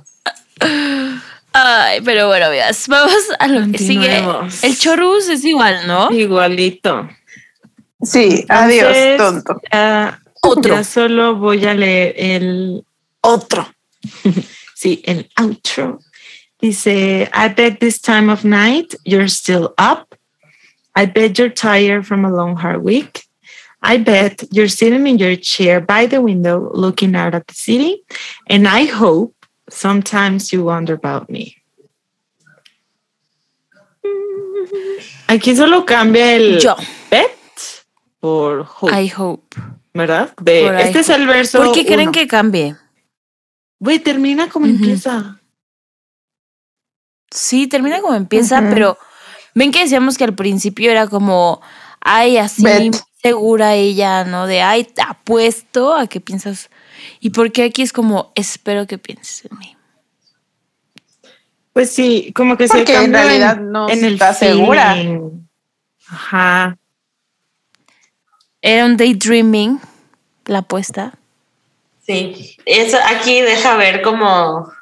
Ay, pero bueno, amigas, vamos a lo que sigue. El chorus es igual, ¿no? Igualito. Sí, Entonces, adiós, tonto. Otro. Ya solo voy a leer el otro. sí, el outro. Dice, I bet this time of night you're still up. I bet you're tired from a long, hard week. I bet you're sitting in your chair by the window looking out at the city. And I hope sometimes you wonder about me. Aquí solo cambia el Yo. bet por hope, I hope. ¿verdad? De, Por I este es el verso. ¿Por qué creen uno. que cambie? Güey, termina como empieza. Sí, termina como empieza, pero ven que decíamos que al principio era como, ay, así Bet. Segura ella, ¿no? De, ay, apuesto a que piensas. ¿Y por qué aquí es como, espero que pienses en mí? Pues sí, como que se Porque en cambia realidad no en el está segura. Ajá. Era un daydreaming, la apuesta. Sí, eso aquí deja ver como, o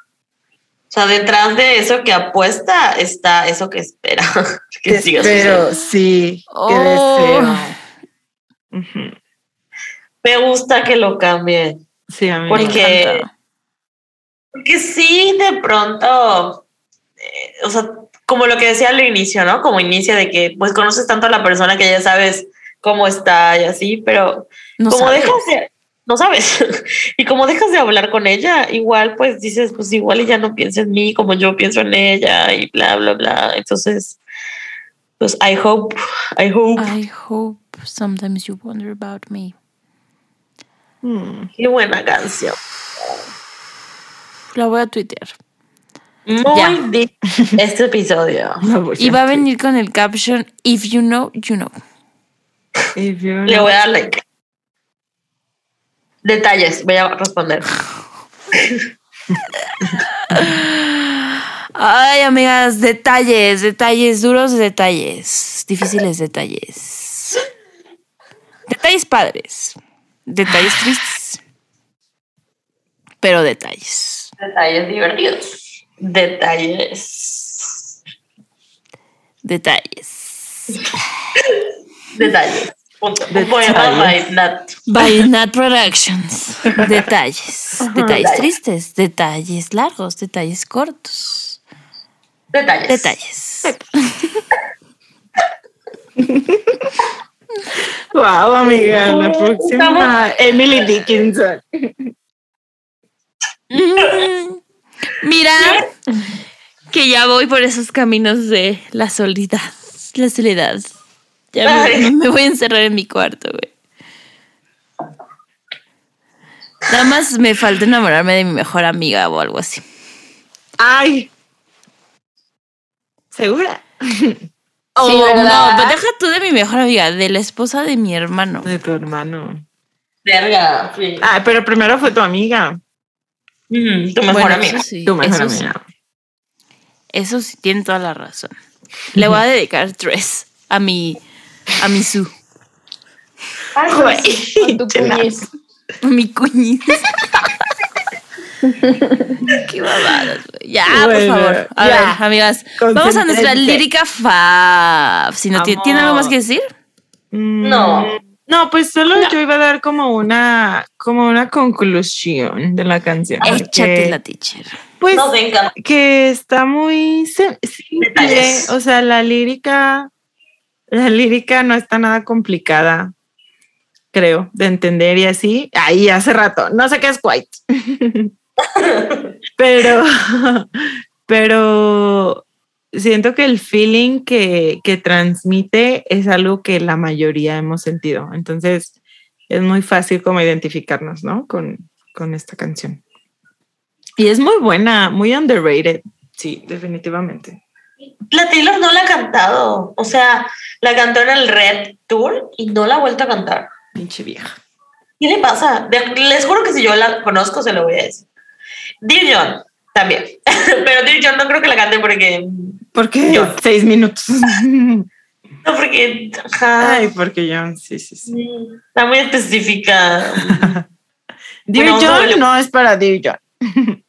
sea, detrás de eso que apuesta está eso que espera que siga sucediendo. Pero sí, qué Oh. Me gusta que lo cambie, Sí, a mí Porque- me porque sí, de pronto, eh, o sea, como lo que decía al inicio, ¿no? Como inicia de que pues conoces tanto a la persona que ya sabes cómo está y así, pero No como sabes. dejas de, no sabes, y como dejas de hablar con ella, igual pues dices, pues igual ella no piensa en mí como yo pienso en ella y bla, bla, bla. Entonces, pues I hope, I hope. I hope sometimes you wonder about me. Mm. Qué buena canción. La voy a tuitear. Muy Ya. deep este episodio. Y va a venir con el caption, if you know, you know. If you Le know- voy a dar like. Detalles, voy a responder. Ay, amigas, detalles, detalles, duros detalles, difíciles detalles. Detalles padres, detalles tristes, pero detalles. Detalles divertidos. Detalles. Detalles. Detalles. Punto. By Nat. By Nat Productions. Detalles. Detalles Detalles. tristes, detalles largos, detalles cortos. Detalles. Detalles. Wow, amiga, la próxima Emily Dickinson. Mm, Mira, que ya voy por esos caminos de la soledad. La soledad. Ya me, voy a encerrar en mi cuarto, güey. Nada más me falta enamorarme de mi mejor amiga o algo así. Ay. ¿Segura? Oh, ¿verdad? no, pero deja tú de mi mejor amiga, de la esposa de mi hermano. De tu hermano. Verga. sí. Ah, pero primero fue tu amiga. Mm, tu mejor Bueno, amiga. Eso sí, Tu mejor eso sí, amiga. eso sí, tiene toda la razón. Le voy a dedicar tres a mi, a mi su, Ay, Con tu a mi cuñiz. Qué babadas, güey. Ya, por favor. A ya. ver, amigas, vamos a nuestra lírica fab. Si no, ¿tiene- ¿tiene algo más que decir? Mm, No. No, pues solo yo iba a dar como una, como una conclusión de la canción. Échate la teacher. Pues que está muy sim- simple. Detalles. O sea, la lírica, la lírica no está nada complicada, creo, de entender y así. Ahí hace rato, no sé qué es white. pero, pero siento que el feeling que, que transmite es algo que la mayoría hemos sentido. Entonces es muy fácil como identificarnos, ¿no? Con, con esta canción. Y es muy buena, muy underrated. Sí, definitivamente. La Taylor no la ha cantado. O sea, la cantó en el Red Tour y no la ha vuelto a cantar. Pinche vieja. ¿Qué le pasa? Les juro que si yo la conozco, se lo voy a decir. Dear John, también. Pero Dear John no creo que la cante porque. Porque Yo. seis minutos. No, porque. ajá, Ay, porque yo, sí, sí, sí. Está muy específica. Dear Bueno, John no, no es para Dear John.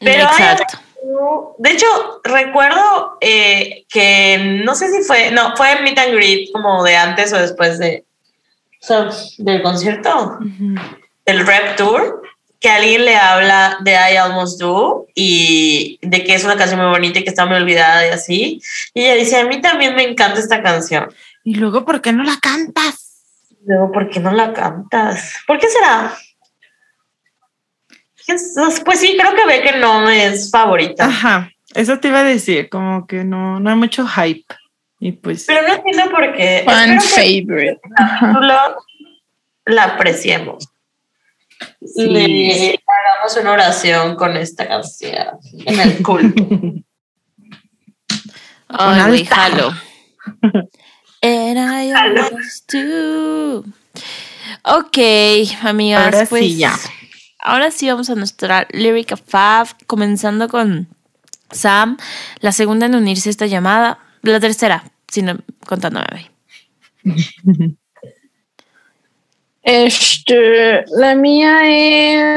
Pero hay Exacto. De hecho, recuerdo eh, que no sé si fue, no, fue Meet and Greet como de antes o después de, o sea, del concierto, del Rap Tour, que alguien le habla de I Almost Do y de que es una canción muy bonita y que está muy olvidada y así. Y ella dice, a mí también me encanta esta canción. Y luego, ¿por qué no la cantas? Luego, ¿por qué no la cantas? ¿Por qué será? Pues sí, creo que ve que no es favorita. Ajá, eso te iba a decir, como que no, no hay mucho hype. Y pues. Pero no entiendo por qué. Fan favorite. La, la apreciemos. Sí. Le hagamos una oración con esta canción en el culto. Ay, güey, jalo. And I almost do. Ok, amigas, Ahora sí, pues ya. ahora sí vamos a nuestra Lyric of Fab, comenzando con Sam, la segunda en unirse a esta llamada, la tercera, si no contándome a mí. Este, la mía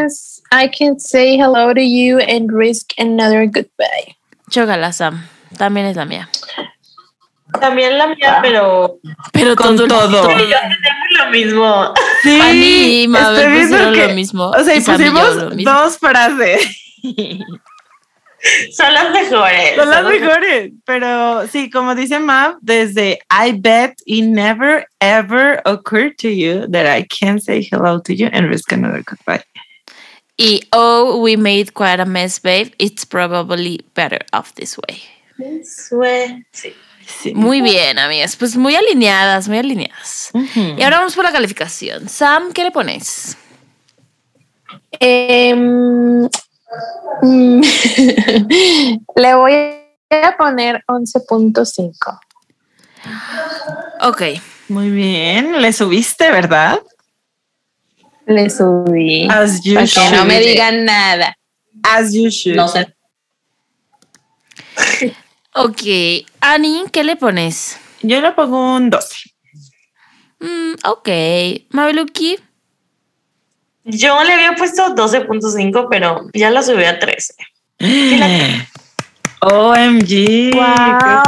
es I can say hello to you and risk another goodbye. Chócala, Sam, también es la mía. También la mía, pero Pero Con todo, todo. mundo- yo tenemos lo mismo. Sí, Fanny y Mabel estoy viendo pusieron que- lo mismo. O sea, y y y pusimos lo mismo. dos frases. Son las mejores. Son las mejores. Pero sí, como dice Mav, desde I bet it never ever occurred to you that I can say hello to you and risk another goodbye. Y oh, we made quite a mess, babe. It's probably better off this way. Sue- Sí. Sí. Muy bien, amigas. Pues muy alineadas, muy alineadas. Y ahora vamos por la calificación. Sam, ¿qué le pones? Em, le voy a poner 11.5. Ok. Muy bien, le subiste, ¿verdad? Le subí. As you Para que no should. me digan nada. As you should. No sé. Ok. Annie, ¿qué le pones? Yo le pongo un 12. Mm, ok. Mabeluki. Yo le había puesto 12.5, pero ya la subí a 13. OMG, qué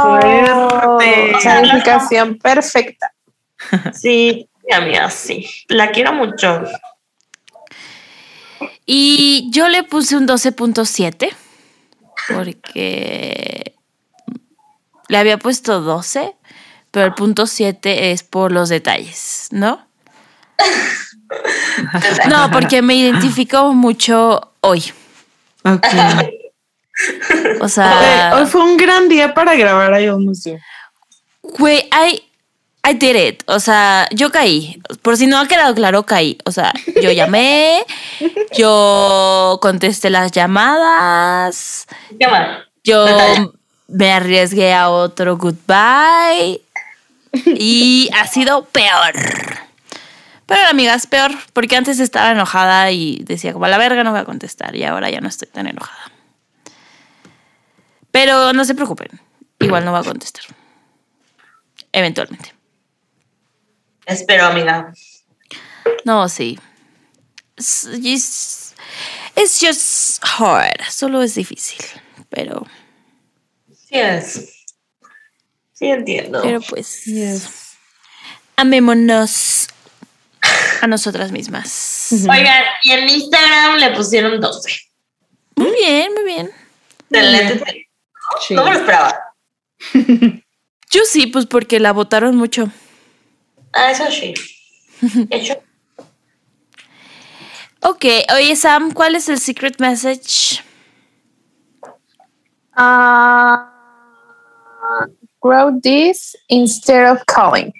fuerte. O sea, Calificación perfecta. Sí, mi amiga, sí. La quiero mucho. Y yo le puse un 12.7 porque le había puesto 12, pero el punto 7 es por los detalles, ¿no? No, porque me identifico mucho hoy. Ok. O sea, Hoy fue un gran día para grabar I Almost Do. güey, I, I did it. O sea, yo caí. Por si no ha quedado claro, caí. O sea, yo llamé, yo contesté las llamadas, ¿Qué más? yo me arriesgué a otro goodbye y ha sido peor. Pero amigas, peor, porque antes estaba enojada y decía como a la verga no voy a contestar y ahora ya no estoy tan enojada. Pero no se preocupen, igual no va a contestar. Eventualmente. Espero, amiga. No, sí. It's just, it's just hard. Solo es difícil. Pero, Sí es. Sí entiendo. pero pues. Amémonos a nosotras mismas. Oigan, y en Instagram le pusieron 12. Muy bien, muy bien. Excelente. Sí. No me lo esperaba. Yo sí, pues porque la votaron mucho. Ah, eso sí. Hecho. Ok, oye Sam, ¿cuál es el secret message? Ah, grow this instead of calling.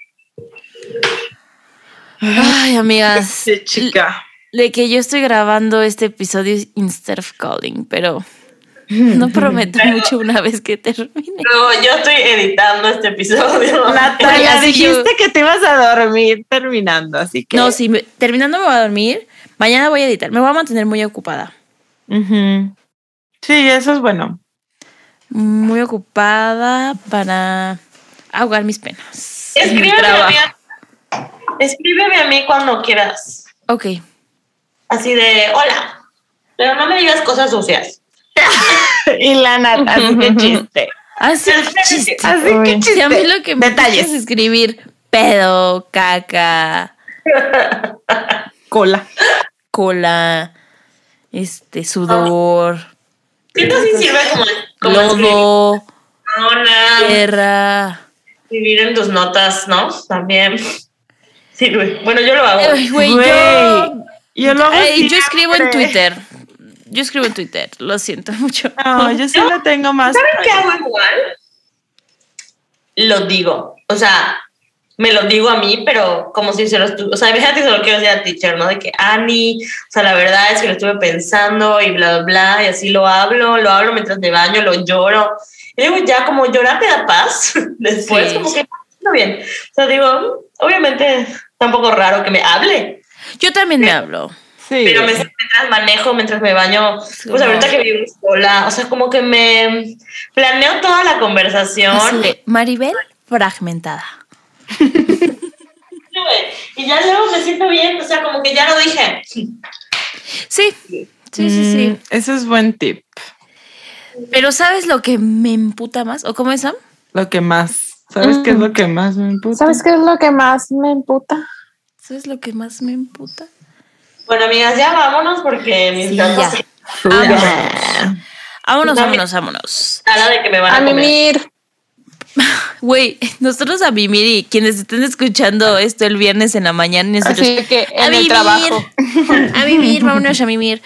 Ay, amigas. Sí, chica. De que yo estoy grabando este episodio instead of calling, pero no prometo mucho una vez que termine. No, yo estoy editando este episodio. Natalia, dijiste que te ibas a dormir terminando, así que. No, sí, me- terminando me voy a dormir. Mañana voy a editar. Me voy a mantener muy ocupada. Ujú. Sí, eso es bueno. Muy ocupada para ahogar mis penas. Mi Escríbeme a. Escríbeme a mí cuando quieras. Ok. Así de, hola. Pero no me digas cosas sucias. y la nata, así que chiste. Así espérate. chiste. Así que chiste. Sí, a mí lo que me Detalles. gusta es escribir pedo, caca, Cola. cola. este, sudor, Siento sí sirve como, como lodo, tierra. escribir en tus notas, ¿no? También sirve. Bueno, yo lo hago. Ay, güey, Güey, yo, yo lo hago Ay, yo escribo en. Twitter. Yo escribo en Twitter, lo siento mucho. No, yo sí lo tengo más. ¿Saben qué hago igual? Lo digo. O sea, me lo digo a mí, pero como si se lo. O sea, imagínate que se lo quiero decir a teacher, ¿no? De que Ani, o sea, la verdad es que lo estuve pensando y bla, bla, bla, y así lo hablo, lo hablo mientras me baño, lo lloro. Y digo, ya, como llorar te da paz. Después, Sí. como que está bien. O sea, digo, obviamente, tampoco raro que me hable. Yo también me hablo. Sí. Pero me- mientras manejo, mientras me baño, pues como- ahorita que vivo sola, o sea, como que me planeo toda la conversación Así Maribel fragmentada. y ya luego me siento bien, o sea, como que ya lo dije. Sí, sí, sí, sí. Mm, Eso es buen tip. Pero ¿sabes lo que me emputa más? ¿O cómo es, Sam? Lo que más. ¿Sabes qué es lo que más me imputa? ¿Sabes qué es lo que más me emputa? ¿Sabes lo que más me emputa? Bueno, amigas, ya vámonos porque mis Sí, gatos ya. se Vámonos. Vámonos, vámonos, vámonos. cara de que me van a, A comer. mimir. Güey, nosotros a mimir y quienes estén escuchando esto el viernes en la mañana, nosotros, Así que a en el trabajo. a mimir, vámonos a mimir.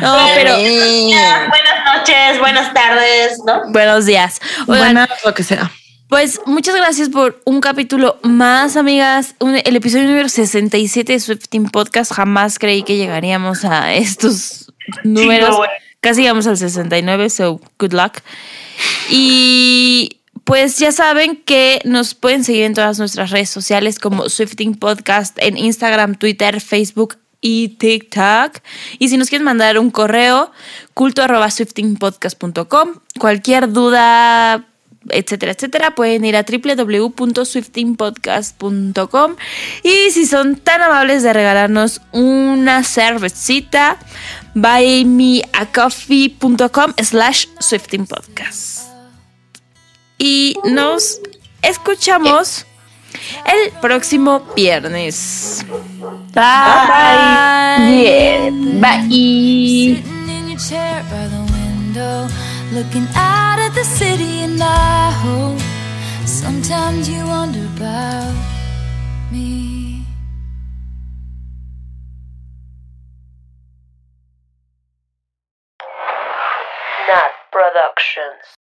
No, pero Ya, Buenas noches, buenas tardes, ¿no? buenos días. Oigan, Buena, lo que sea. Pues muchas gracias por un capítulo más, amigas. Un- el episodio número 67 de Swifting Podcast. Jamás creí que llegaríamos a estos números. no. Casi llegamos al 69, so good luck. Y pues ya saben que nos pueden seguir en todas nuestras redes sociales como Swifting Podcast en Instagram, Twitter, Facebook y TikTok. Y si nos quieren mandar un correo, culto arroba swiftingpodcast.com. Cualquier duda, etcétera, etcétera, pueden ir a www.swiftingpodcast.com. Y si son tan amables de regalarnos una cervecita, buymeacoffee.com slash swiftingpodcast. Y nos escuchamos el próximo viernes. Bye. Yeah. Bye. Looking out at the city, and I hope sometimes you wonder about me. Nat Productions.